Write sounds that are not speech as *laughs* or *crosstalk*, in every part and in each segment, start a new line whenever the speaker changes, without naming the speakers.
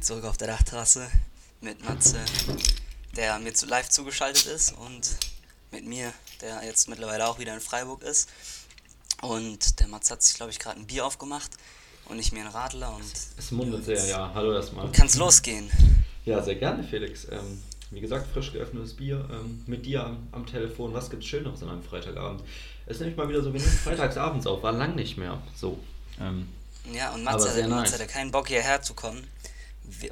hier zurück auf der Dachterrasse mit Matze, der mir zu live zugeschaltet ist und mit mir, der jetzt mittlerweile auch wieder in Freiburg ist. Und der Matze hat sich, glaube ich, gerade ein Bier aufgemacht und ich mir einen Radler und.
Es mundet sehr, ja. Hallo erstmal.
Kann's losgehen.
Ja, sehr gerne, Felix. Ähm, wie gesagt, frisch geöffnetes Bier ähm, mit dir am, am, Telefon. Was gibt's Schöneres an einem Freitagabend? Es ist nämlich mal wieder so, wir nehmen freitagsabends auf, war lang nicht mehr. So. Ähm,
ja, und Mats, hatte, nice. hatte keinen Bock hierher zu kommen,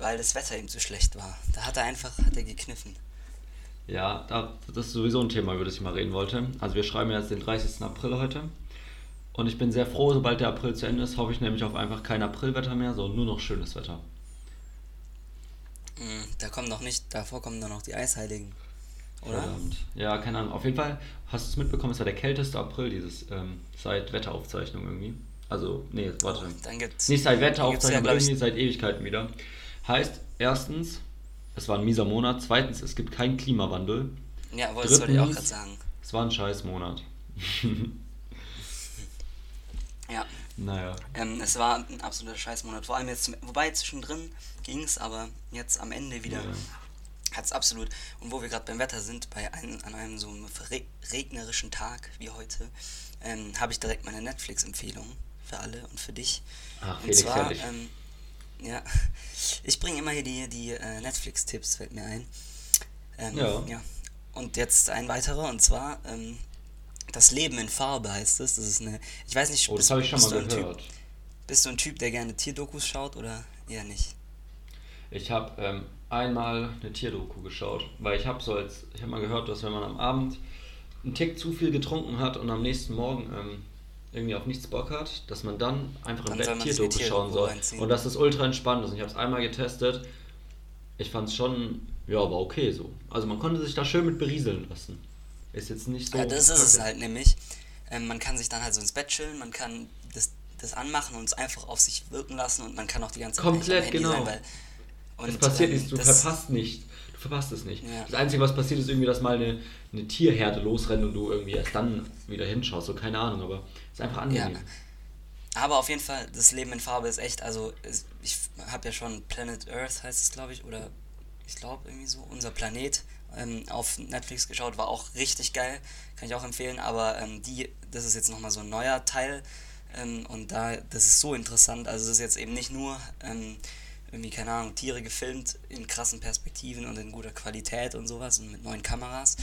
weil das Wetter ihm zu schlecht war. Da hat er einfach hat er gekniffen.
Ja, das ist sowieso ein Thema, über das ich mal reden wollte. Also wir schreiben jetzt den 30. April heute. Und ich bin sehr froh, sobald der April zu Ende ist, hoffe ich nämlich auf einfach kein Aprilwetter mehr, sondern nur noch schönes Wetter.
Hm, da kommen noch nicht, davor kommen dann noch die Eisheiligen. Oder?
Verdammt. Ja, keine Ahnung. Auf jeden Fall hast du es mitbekommen, es war der kälteste April dieses ähm, seit Wetteraufzeichnung irgendwie. Also, nee, warte. Oh, dann gibt's, Nicht seit Wetteraufzeichnung, ja, irgendwie seit Ewigkeiten wieder. Heißt, erstens, es war ein mieser Monat. Zweitens, es gibt keinen Klimawandel.
Ja, das wollte ich auch gerade sagen.
Es war ein scheiß Monat. *laughs*
ja.
Naja.
Ähm, es war ein absoluter Scheißmonat. Vor allem jetzt, wobei zwischendrin ging es, aber jetzt am Ende wieder ja. hat es absolut. Und wo wir gerade beim Wetter sind, bei einem, an einem so regnerischen Tag wie heute, ähm, habe ich direkt meine Netflix-Empfehlung für alle und für dich.
Ach,
und zwar, ähm, ja, ich bringe immer hier die, die äh, Netflix-Tipps, fällt mir ein. Ähm, ja. ja. Und jetzt ein weiterer, und zwar ähm, Das Leben in Farbe heißt es. Das ist eine, ich weiß nicht,
oh, das habe ich schon mal gehört.
Typ, bist du ein Typ, der gerne Tierdokus schaut oder eher nicht?
Ich habe ähm, einmal eine Tierdoku geschaut, weil ich habe so als, ich habe mal gehört, dass wenn man am Abend einen Tick zu viel getrunken hat und am nächsten Morgen ähm, irgendwie auf nichts Bock hat, dass man dann einfach dann im Bett Tierdoku schauen soll. Einziehen. Und das ultra entspannt ist. Und ich habe es einmal getestet. Ich fand es schon, ja, aber okay so. Also man konnte sich da schön mit berieseln lassen. Ist jetzt nicht so.
Ja, das ist es halt nämlich. Ähm, man kann sich dann halt so ins Bett chillen, man kann das, das anmachen und es einfach auf sich wirken lassen und man kann auch die ganze
Zeit Komplett, genau. Sein, weil, und, es passiert ähm, nichts, du verpasst nicht. Verpasst es nicht. Ja. Das Einzige, was passiert, ist irgendwie, dass mal eine, eine Tierherde losrennt und du irgendwie erst dann wieder hinschaust. So, keine Ahnung, aber es ist einfach angenehm. Ja.
Aber auf jeden Fall, das Leben in Farbe ist echt, also ich habe ja schon Planet Earth, heißt es, glaube ich, oder ich glaube irgendwie so, unser Planet ähm, auf Netflix geschaut, war auch richtig geil, kann ich auch empfehlen, aber ähm, die, das ist jetzt nochmal so ein neuer Teil ähm, und da, das ist so interessant, also das ist jetzt eben nicht nur ähm, irgendwie, keine Ahnung, Tiere gefilmt in krassen Perspektiven und in guter Qualität und sowas und mit neuen Kameras,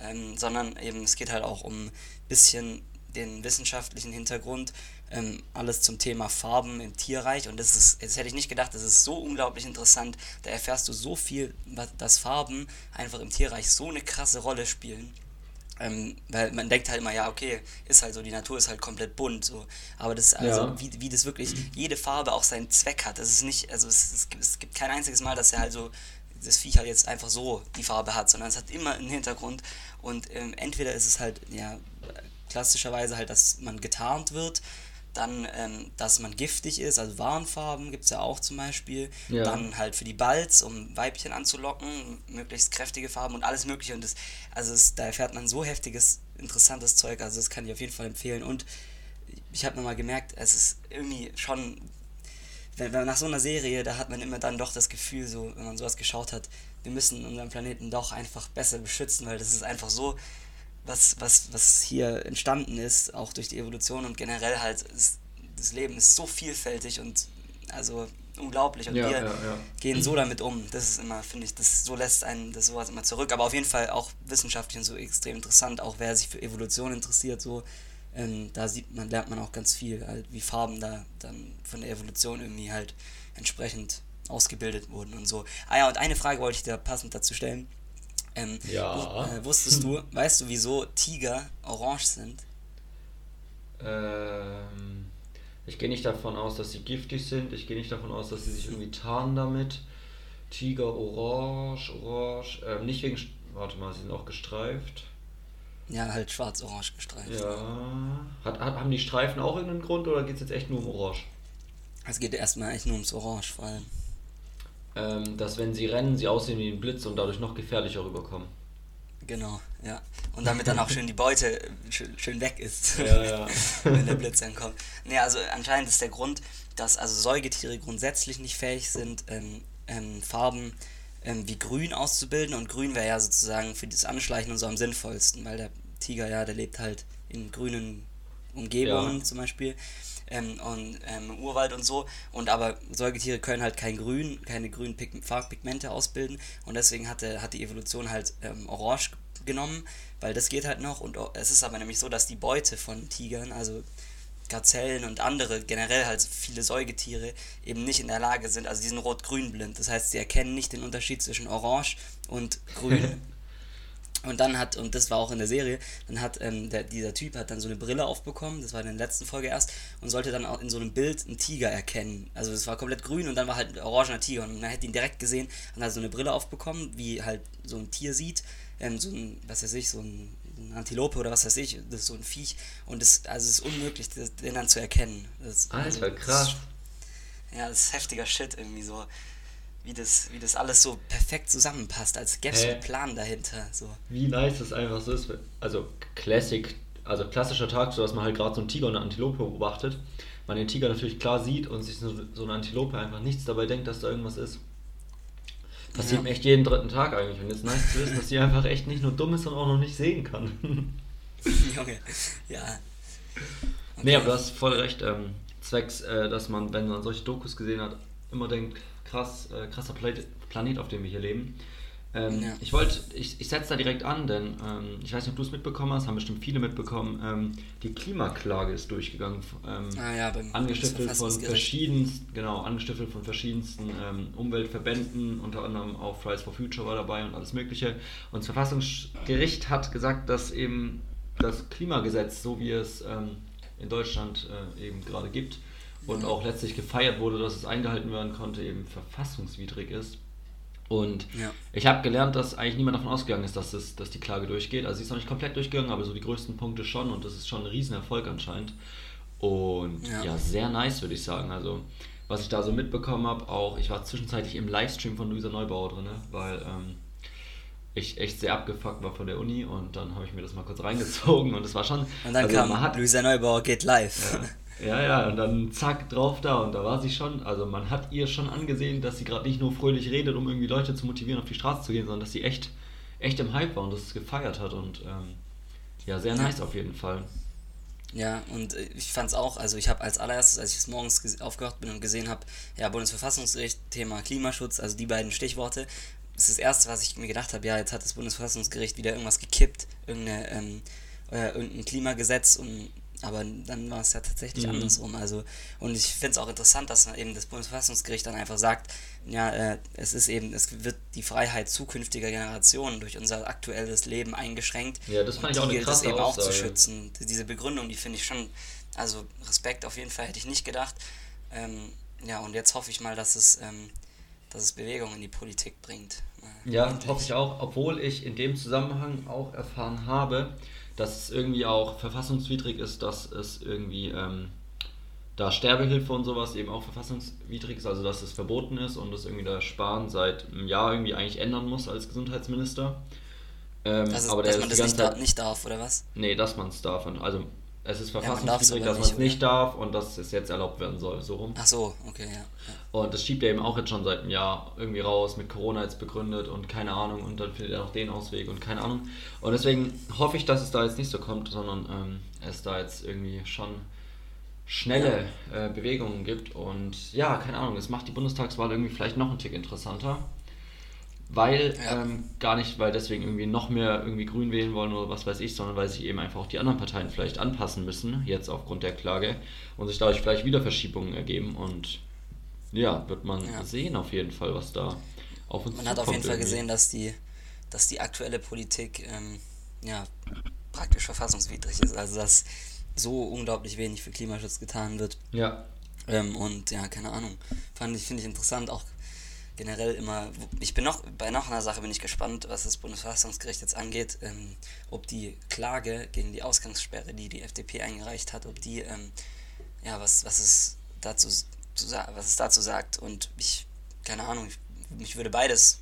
ähm, sondern eben es geht halt auch um ein bisschen den wissenschaftlichen Hintergrund, ähm, alles zum Thema Farben im Tierreich. Und das ist, das hätte ich nicht gedacht, das ist so unglaublich interessant, da erfährst du so viel, dass Farben einfach im Tierreich so eine krasse Rolle spielen ähm, weil man denkt halt immer, ja, okay, ist halt so, die Natur ist halt komplett bunt, so. Aber das, also, ja. wie, wie das wirklich, jede Farbe auch seinen Zweck hat. Das ist nicht, also es, es, es gibt kein einziges Mal, dass er halt so, das Viech halt jetzt einfach so die Farbe hat, sondern es hat immer einen Hintergrund. Und ähm, entweder ist es halt, ja, klassischerweise halt, dass man getarnt wird, dann, ähm, dass man giftig ist, also Warnfarben gibt es ja auch zum Beispiel. Ja. Dann halt für die Balz, um Weibchen anzulocken, möglichst kräftige Farben und alles mögliche. Und das, also es, da erfährt man so heftiges, interessantes Zeug, also das kann ich auf jeden Fall empfehlen. Und ich habe nochmal gemerkt, es ist irgendwie schon, wenn, wenn nach so einer Serie, da hat man immer dann doch das Gefühl, so, wenn man sowas geschaut hat, wir müssen unseren Planeten doch einfach besser beschützen, weil das ist einfach so was, was, was hier entstanden ist, auch durch die Evolution und generell halt, ist, das Leben ist so vielfältig und also unglaublich und ja, wir ja, ja. gehen so damit um. Das ist immer, finde ich, das so lässt einen das sowas immer zurück. Aber auf jeden Fall auch wissenschaftlich und so extrem interessant, auch wer sich für Evolution interessiert, so ähm, da sieht man, lernt man auch ganz viel, halt, wie Farben da dann von der Evolution irgendwie halt entsprechend ausgebildet wurden und so. Ah ja, und eine Frage wollte ich dir passend dazu stellen. Ähm,
ja.
Äh, wusstest du, *laughs* weißt du, wieso Tiger orange sind?
Ähm, ich gehe nicht davon aus, dass sie giftig sind. Ich gehe nicht davon aus, dass sie sich irgendwie tarnen damit. Tiger orange, orange. Ähm, nicht wegen. Warte mal, sie sind auch gestreift.
Ja, halt schwarz-orange gestreift.
Ja. Hat, hat, haben die Streifen auch irgendeinen Grund oder geht es jetzt echt nur um Orange?
Es geht erstmal echt nur ums Orange vor allem
ähm, dass wenn sie rennen, sie aussehen wie ein Blitz und dadurch noch gefährlicher rüberkommen.
Genau, ja. Und damit dann auch schön die Beute schön, schön weg ist,
ja, ja. *laughs*
wenn der Blitz ankommt. Nee, also anscheinend ist der Grund, dass also Säugetiere grundsätzlich nicht fähig sind, ähm, ähm, Farben ähm, wie grün auszubilden und grün wäre ja sozusagen für das Anschleichen und so am sinnvollsten, weil der Tiger ja, der lebt halt in grünen Umgebungen ja. zum Beispiel ähm, und ähm, Urwald und so. Und aber Säugetiere können halt kein Grün, keine grünen Pig Farbpigmente ausbilden und deswegen hatte, hat die Evolution halt ähm, Orange genommen, weil das geht halt noch. Und es ist aber nämlich so, dass die Beute von Tigern, also Gazellen und andere, generell halt viele Säugetiere, eben nicht in der Lage sind, also die sind rot-grün blind. Das heißt, sie erkennen nicht den Unterschied zwischen Orange und Grün. *laughs* Und dann hat, und das war auch in der Serie, dann hat ähm, der, dieser Typ hat dann so eine Brille aufbekommen, das war in der letzten Folge erst, und sollte dann auch in so einem Bild einen Tiger erkennen. Also es war komplett grün und dann war halt ein orangener Tiger und man hätte ihn direkt gesehen und hat so eine Brille aufbekommen, wie halt so ein Tier sieht, ähm, so ein, was weiß ich, so ein, eine Antilope oder was weiß ich, das ist so ein Viech und es, also es ist unmöglich, den dann zu erkennen. Das,
Alter, also, krass.
Das, ja, das ist heftiger Shit irgendwie so wie das, wie das alles so perfekt zusammenpasst, als gäbe es einen Plan dahinter. So.
Wie nice das einfach so ist. Also Classic, also klassischer Tag, so dass man halt gerade so einen Tiger und eine Antilope beobachtet. Man den Tiger natürlich klar sieht und sich so, so eine Antilope einfach nichts dabei denkt, dass da irgendwas ist. Passiert ja. echt jeden dritten Tag eigentlich. Und jetzt nice zu wissen, dass sie einfach echt nicht nur dumm ist, sondern auch noch nicht sehen kann. *laughs*
Junge, ja.
Okay. Nee, aber du hast voll recht. Ähm, zwecks, äh, dass man, wenn man solche Dokus gesehen hat, immer denkt, krass, äh, krasser Planet, auf dem wir hier leben. Ähm, ja. Ich wollte, ich, ich setze da direkt an, denn ähm, ich weiß nicht, ob du es mitbekommen hast, haben bestimmt viele mitbekommen. Ähm, die Klimaklage ist durchgegangen, ähm,
ah, ja,
angestiftet von verschiedensten, genau, angestiftet von verschiedensten Umweltverbänden, unter anderem auch Fridays for Future war dabei und alles Mögliche. Und das Verfassungsgericht hat gesagt, dass eben das Klimagesetz, so wie es ähm, in Deutschland äh, eben gerade gibt, und auch letztlich gefeiert wurde, dass es eingehalten werden konnte, eben verfassungswidrig ist. Und ja. ich habe gelernt, dass eigentlich niemand davon ausgegangen ist, dass, es, dass die Klage durchgeht. Also sie ist noch nicht komplett durchgegangen, aber so die größten Punkte schon und das ist schon ein Riesenerfolg anscheinend. Und ja, ja sehr nice, würde ich sagen. Also was ich da so mitbekommen habe, auch ich war zwischenzeitlich im Livestream von Luisa Neubauer drin, weil ähm, ich echt sehr abgefuckt war von der Uni und dann habe ich mir das mal kurz reingezogen und es war schon.
Und dann also kam hat, Luisa Neubauer geht live.
Ja, *laughs* ja, ja, und dann zack, drauf da. Und da war sie schon, also man hat ihr schon angesehen, dass sie gerade nicht nur fröhlich redet, um irgendwie Leute zu motivieren, auf die Straße zu gehen, sondern dass sie echt, echt im Hype war und das gefeiert hat. Und ähm, ja, sehr nice auf jeden Fall.
Ja, und äh, ich fand es auch, also ich habe als allererstes, als ich es morgens aufgewacht bin und gesehen habe, ja, Bundesverfassungsgericht, Thema Klimaschutz, also die beiden Stichworte, ist das erste, was ich mir gedacht habe, ja, jetzt hat das Bundesverfassungsgericht wieder irgendwas gekippt, irgendeine, ähm, äh, irgendein Klimagesetz und aber dann war es ja tatsächlich mhm. andersrum. Also, und ich finde es auch interessant, dass eben das Bundesverfassungsgericht dann einfach sagt, ja, äh, es ist eben, es wird die Freiheit zukünftiger Generationen durch unser aktuelles Leben eingeschränkt.
Ja, das fand ich auch eine krasse
das eben Aussage. auch zu schützen. Diese Begründung, die finde ich schon, also Respekt auf jeden Fall hätte ich nicht gedacht. Ähm, ja, und jetzt hoffe ich mal, dass es, ähm, dass es Bewegung in die Politik bringt.
Ja, hoffe ich auch, obwohl ich in dem Zusammenhang auch erfahren habe, dass es irgendwie auch verfassungswidrig ist, dass es irgendwie ähm, da Sterbehilfe und sowas eben auch verfassungswidrig ist, also dass es verboten ist und das irgendwie der Spahn seit einem Jahr irgendwie eigentlich ändern muss als Gesundheitsminister.
Ähm, das ist, aber dass man das nicht, da, nicht darf, oder was?
Nee, dass man es darf. Also es ist verfassungswidrig, ja, dass man es nicht darf und dass es jetzt erlaubt werden soll, so rum.
Ach so, okay, ja.
Und das schiebt er eben auch jetzt schon seit einem Jahr irgendwie raus, mit Corona jetzt begründet und keine Ahnung und dann findet er auch den Ausweg und keine Ahnung. Und deswegen hoffe ich, dass es da jetzt nicht so kommt, sondern ähm, es da jetzt irgendwie schon schnelle ja. äh, Bewegungen gibt und ja, keine Ahnung, es macht die Bundestagswahl irgendwie vielleicht noch einen Tick interessanter weil ja. ähm, gar nicht, weil deswegen irgendwie noch mehr irgendwie grün wählen wollen oder was weiß ich, sondern weil sich eben einfach auch die anderen Parteien vielleicht anpassen müssen, jetzt aufgrund der Klage und sich dadurch vielleicht wieder Verschiebungen ergeben und ja, wird man ja. sehen auf jeden Fall, was da auf uns
Man hat auf jeden Fall gesehen, dass die, dass die aktuelle Politik ähm, ja, praktisch verfassungswidrig ist, also dass so unglaublich wenig für Klimaschutz getan wird.
Ja.
Ähm, und ja, keine Ahnung, fand ich, finde ich interessant, auch generell immer, ich bin noch, bei noch einer Sache bin ich gespannt, was das Bundesverfassungsgericht jetzt angeht, ähm, ob die Klage gegen die Ausgangssperre, die die FDP eingereicht hat, ob die, ähm, ja, was, was es dazu, zu, was es dazu sagt. Und ich, keine Ahnung, ich, mich würde beides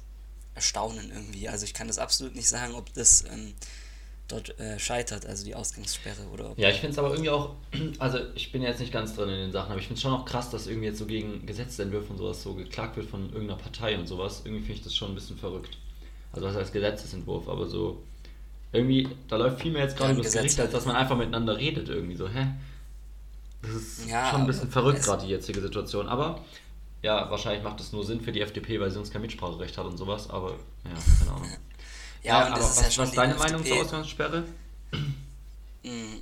erstaunen irgendwie, also ich kann das absolut nicht sagen, ob das, ähm, dort äh, scheitert, also die Ausgangssperre oder
Ja, ich finde es aber irgendwie auch, *clears throat* also ich bin jetzt nicht ganz drin in den Sachen, aber ich finde es schon auch krass, dass irgendwie jetzt so gegen Gesetzentwürfe und sowas so geklagt wird von irgendeiner Partei und sowas. Irgendwie finde ich das schon ein bisschen verrückt. Also was heißt Gesetzesentwurf, aber so irgendwie, da läuft viel mehr jetzt gerade
Ja,
das Gericht, als dass man einfach miteinander redet irgendwie so, hä? Das ist
Ja,
schon ein bisschen verrückt gerade die jetzige Situation, aber ja, wahrscheinlich macht es nur Sinn für die FDP, weil sie sonst kein Mitspracherecht hat und sowas, aber ja, keine Ahnung.
Ja, und
aber
das ist
was,
ja schon
was deine. Meinung zur Ausgangssperre?
Mm,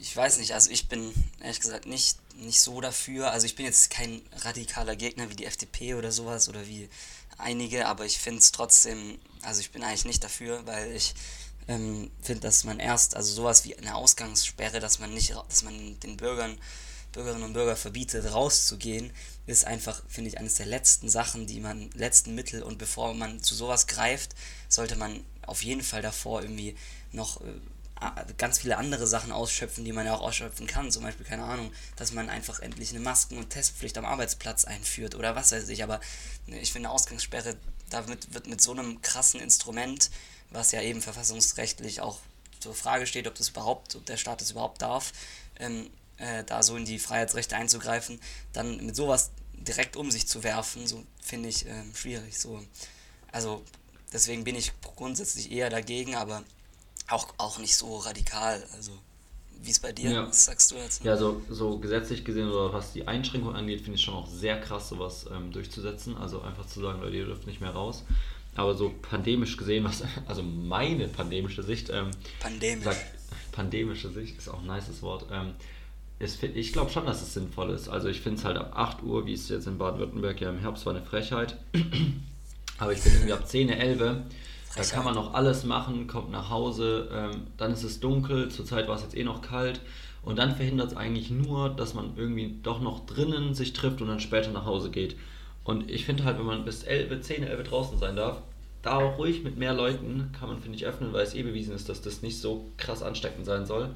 Ich weiß nicht, also ich bin ehrlich gesagt nicht, nicht so dafür. Also ich bin jetzt kein radikaler Gegner wie die FDP oder sowas oder wie einige, aber ich finde es trotzdem, also ich bin eigentlich nicht dafür, weil ich ähm, finde, dass man erst, also sowas wie eine Ausgangssperre, dass man nicht, dass man den Bürgern, Bürgerinnen und Bürgern verbietet, rauszugehen, ist einfach, finde ich, eines der letzten Sachen, die man, letzten Mittel und bevor man zu sowas greift, sollte man auf jeden Fall davor irgendwie noch äh, ganz viele andere Sachen ausschöpfen, die man ja auch ausschöpfen kann. Zum Beispiel, keine Ahnung, dass man einfach endlich eine Masken- und Testpflicht am Arbeitsplatz einführt oder was weiß ich. Aber ne, ich finde, Ausgangssperre, damit wird mit so einem krassen Instrument, was ja eben verfassungsrechtlich auch zur Frage steht, ob das überhaupt, ob der Staat das überhaupt darf, ähm, äh, da so in die Freiheitsrechte einzugreifen, dann mit sowas direkt um sich zu werfen, so finde ich ähm, schwierig. So. Also deswegen bin ich grundsätzlich eher dagegen, aber auch, auch nicht so radikal. Also wie es bei dir?
Ja.
Was sagst du dazu?
Ja, so, so gesetzlich gesehen oder was die Einschränkung angeht, finde ich schon auch sehr krass, sowas ähm, durchzusetzen. Also einfach zu sagen, Leute, ihr dürft nicht mehr raus. Aber so pandemisch gesehen, was, *laughs* also meine pandemische Sicht, ähm,
Pandemisch.
sagt, *laughs* pandemische Sicht ist auch ein nices Wort, ähm, ist, ich glaube schon, dass es sinnvoll ist. Also ich finde es halt ab 8 Uhr, wie es jetzt in Baden-Württemberg ja im Herbst war, eine Frechheit. *clears throat* Aber ich finde irgendwie ab 10, 11, da kann man noch alles machen, kommt nach Hause, ähm, dann ist es dunkel, zurzeit war es jetzt eh noch kalt und dann verhindert es eigentlich nur, dass man irgendwie doch noch drinnen sich trifft und dann später nach Hause geht. Und ich finde halt, wenn man bis 11, 10, 11 draußen sein darf, da auch ruhig mit mehr Leuten kann man, finde ich, öffnen, weil es eh bewiesen ist, dass das nicht so krass ansteckend sein soll.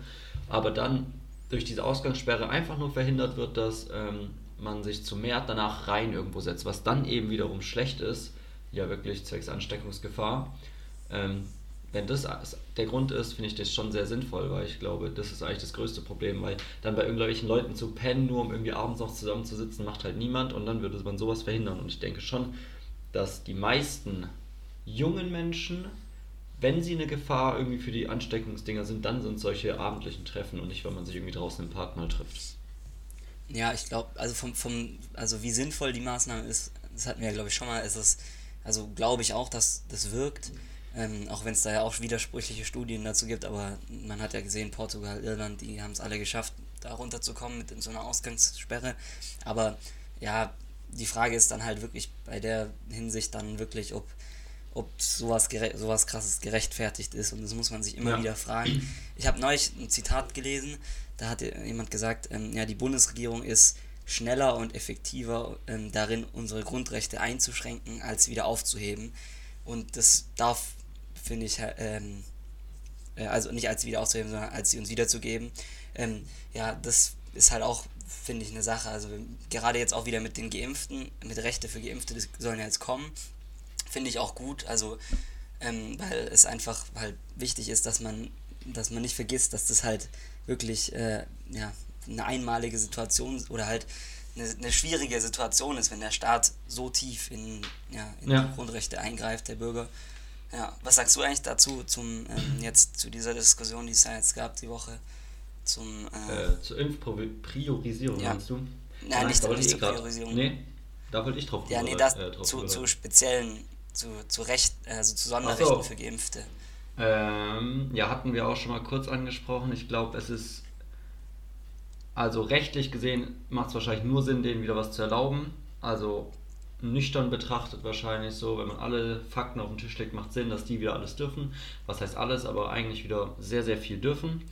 Aber dann durch diese Ausgangssperre einfach nur verhindert wird, dass ähm, man sich zu mehr danach rein irgendwo setzt, was dann eben wiederum schlecht ist, ja wirklich zwecks Ansteckungsgefahr. Ähm, wenn das der Grund ist, finde ich das schon sehr sinnvoll, weil ich glaube, das ist eigentlich das größte Problem, weil dann bei irgendwelchen Leuten zu pennen, nur um irgendwie abends noch zusammenzusitzen, macht halt niemand und dann würde man sowas verhindern. Und ich denke schon, dass die meisten jungen Menschen, wenn sie eine Gefahr irgendwie für die Ansteckungsdinger sind, dann sind solche abendlichen Treffen und nicht, wenn man sich irgendwie draußen im Park mal trifft.
Ja, ich glaube, also vom, vom, also wie sinnvoll die Maßnahme ist, das hatten wir ja glaube ich schon mal, ist es, also glaube ich auch, dass das wirkt, ähm, auch wenn es da ja auch widersprüchliche Studien dazu gibt, aber man hat ja gesehen, Portugal, Irland, die haben es alle geschafft, da runterzukommen mit so einer Ausgangssperre, aber ja, die Frage ist dann halt wirklich bei der Hinsicht dann wirklich, ob ob sowas, sowas krasses gerechtfertigt ist und das muss man sich immer
Ja.
wieder fragen. Ich habe neulich ein Zitat gelesen, da hat jemand gesagt, ähm, ja, die Bundesregierung ist schneller und effektiver ähm, darin, unsere Grundrechte einzuschränken, als wieder aufzuheben. Und das darf, finde ich, ähm, äh, also nicht als wieder aufzuheben, sondern als sie uns wiederzugeben. Ähm, ja, das ist halt auch, finde ich, eine Sache. Also gerade jetzt auch wieder mit den Geimpften, mit Rechte für Geimpfte, das sollen ja jetzt kommen. Finde ich auch gut, also ähm, weil es einfach halt wichtig ist, dass man, dass man nicht vergisst, dass das halt wirklich äh, ja, eine einmalige Situation oder halt eine, eine schwierige Situation ist, wenn der Staat so tief in, ja, in
Ja.
die Grundrechte eingreift, der Bürger. Ja, was sagst du eigentlich dazu, zum ähm, jetzt zu dieser Diskussion, die es ja jetzt gab die Woche, zum äh,
Äh, zur Impfpriorisierung,
Ja.
meinst du?
Nein, nicht-
wollte
nicht
ich
zur Priorisierung.
Nee, da wollte ich drauf
ja, nee,
über-
das
äh, drauf
zu, zu speziellen, zu, zu Recht, also zu Sonderrechten
so.
für Geimpfte.
Ähm, ja, hatten wir auch schon mal kurz angesprochen. Ich glaube, es ist. Also rechtlich gesehen macht es wahrscheinlich nur Sinn, denen wieder was zu erlauben. Also nüchtern betrachtet wahrscheinlich so, wenn man alle Fakten auf den Tisch legt, macht Sinn, dass die wieder alles dürfen. Was heißt alles, aber eigentlich wieder sehr, sehr viel dürfen.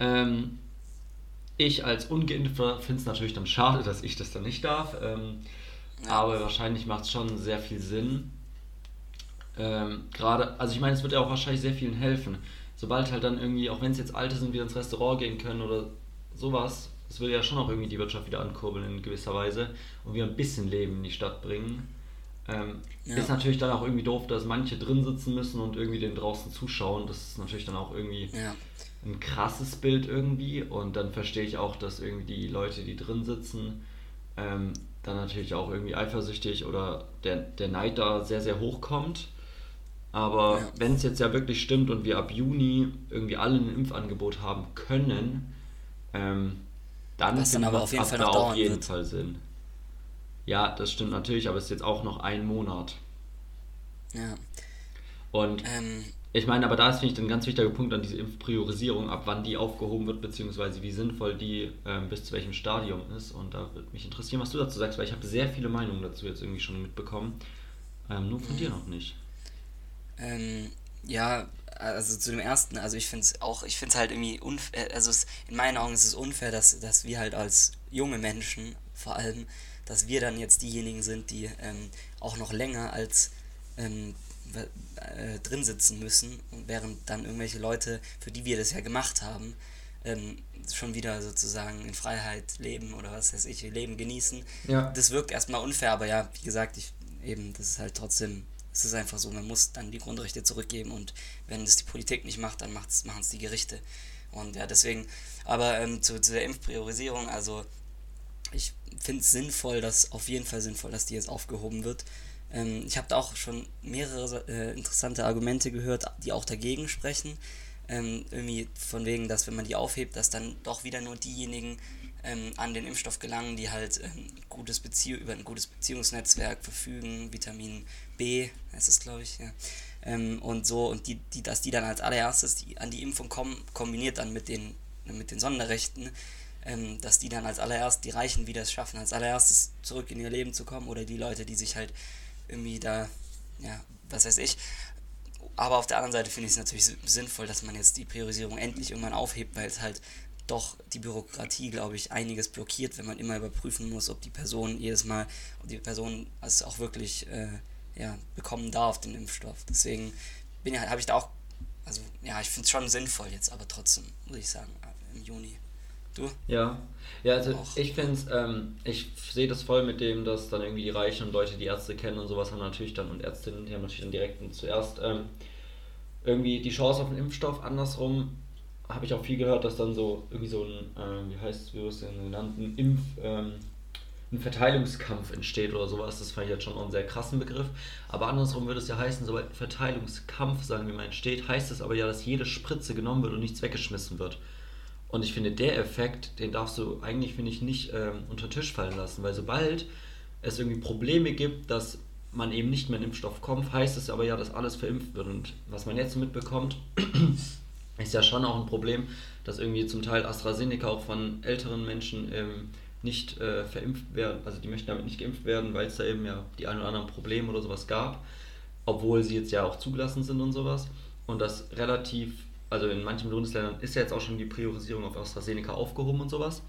Ähm, ich als Ungeimpfter finde es natürlich dann schade, dass ich das dann nicht darf. Ähm,
Ja.
Aber wahrscheinlich macht es schon sehr viel Sinn. Ähm, Gerade, also ich meine, es wird ja auch wahrscheinlich sehr vielen helfen. Sobald halt dann irgendwie, auch wenn es jetzt Alte sind, wieder ins Restaurant gehen können oder sowas, es würde ja schon auch irgendwie die Wirtschaft wieder ankurbeln in gewisser Weise und wieder ein bisschen Leben in die Stadt bringen. Ähm,
Ja.
Ist natürlich dann auch irgendwie doof, dass manche drin sitzen müssen und irgendwie den draußen zuschauen. Das ist natürlich dann auch irgendwie
Ja.
ein krasses Bild irgendwie. Und dann verstehe ich auch, dass irgendwie die Leute, die drin sitzen, ähm, dann natürlich auch irgendwie eifersüchtig oder der, der Neid da sehr, sehr hoch kommt. Aber
Ja.
wenn es jetzt ja wirklich stimmt und wir ab Juni irgendwie alle ein Impfangebot haben können, ähm, dann
Was dann aber auf jeden
macht
Fall
da auf jeden
wird.
Fall Sinn. Ja, das stimmt natürlich, aber es ist jetzt auch noch ein Monat.
Ja.
Und
Ähm,
ich meine, aber da ist, finde ich, ein ganz wichtiger Punkt an diese Impfpriorisierung, ab wann die aufgehoben wird, beziehungsweise wie sinnvoll die ähm, bis zu welchem Stadium ist. Und da würde mich interessieren, was du dazu sagst, weil ich habe sehr viele Meinungen dazu jetzt irgendwie schon mitbekommen. Ähm, nur von
Mhm.
dir noch nicht.
Ähm, ja, also zu dem ersten, also ich finde es auch, ich finde es halt irgendwie unfair, also es, in meinen Augen ist es unfair, dass, dass wir halt als junge Menschen vor allem, dass wir dann jetzt diejenigen sind, die ähm, auch noch länger als ähm, äh, drin sitzen müssen, und während dann irgendwelche Leute, für die wir das ja gemacht haben, ähm, schon wieder sozusagen in Freiheit leben oder was weiß ich, ihr Leben genießen.
Ja.
Das wirkt erstmal unfair, aber ja, wie gesagt, ich eben, das ist halt trotzdem, es ist einfach so, man muss dann die Grundrechte zurückgeben und wenn das die Politik nicht macht, dann machen es die Gerichte. Und ja, deswegen, aber ähm, zu, zu der Impfpriorisierung, also ich finde es sinnvoll, dass auf jeden Fall sinnvoll, dass die jetzt aufgehoben wird. Ähm, ich habe da auch schon mehrere äh, interessante Argumente gehört, die auch dagegen sprechen. Ähm, irgendwie von wegen, dass wenn man die aufhebt, dass dann doch wieder nur diejenigen ähm, an den Impfstoff gelangen, die halt ähm, gutes Bezieh über ein gutes Beziehungsnetzwerk verfügen, Vitamin B heißt es, glaube ich, ja. Ähm, und so, und die, die, dass die dann als allererstes die, an die Impfung kommen, kombiniert dann mit den, mit den Sonderrechten, ähm, dass die dann als allererst, die Reichen wieder es schaffen, als allererstes zurück in ihr Leben zu kommen oder die Leute, die sich halt irgendwie da, ja, was weiß ich. Aber auf der anderen Seite finde ich es natürlich si- sinnvoll, dass man jetzt die Priorisierung endlich irgendwann aufhebt, weil es halt doch die Bürokratie, glaube ich, einiges blockiert, wenn man immer überprüfen muss, ob die Person jedes Mal, ob die Person es auch wirklich äh, ja, bekommen darf, den Impfstoff. Deswegen bin ja, habe ich da auch, also ja, ich finde es schon sinnvoll jetzt, aber trotzdem, muss ich sagen, im Juni. Du?
Ja, ja, also
Auch.
ich finde es, ähm, ich sehe das voll mit dem, dass dann irgendwie die Reichen und Leute, die Ärzte kennen und sowas haben natürlich dann und Ärztinnen, die haben natürlich dann direkt und zuerst ähm, irgendwie die Chance auf einen Impfstoff. Andersrum habe ich auch viel gehört, dass dann so irgendwie so ein, ähm, wie heißt es, denn genannt, ein Impf, ähm, ein Verteilungskampf entsteht oder sowas. Das fand ich jetzt schon auch einen sehr krassen Begriff. Aber andersrum würde es ja heißen, sobald Verteilungskampf, sagen wir mal, entsteht, heißt es aber ja, dass jede Spritze genommen wird und nichts weggeschmissen wird. Und ich finde, der Effekt, den darfst du eigentlich, finde ich, nicht ähm, unter Tisch fallen lassen, weil sobald es irgendwie Probleme gibt, dass man eben nicht mehr in Impfstoff kommt, heißt es aber ja, dass alles verimpft wird. Und was man jetzt mitbekommt, *clears throat* ist ja schon auch ein Problem, dass irgendwie zum Teil AstraZeneca auch von älteren Menschen ähm, nicht äh, verimpft werden, also die möchten damit nicht geimpft werden, weil es da eben ja die ein oder anderen Probleme oder sowas gab, obwohl sie jetzt ja auch zugelassen sind und sowas. Und das relativ, also in manchen Bundesländern ist ja jetzt auch schon die Priorisierung auf AstraZeneca aufgehoben und sowas.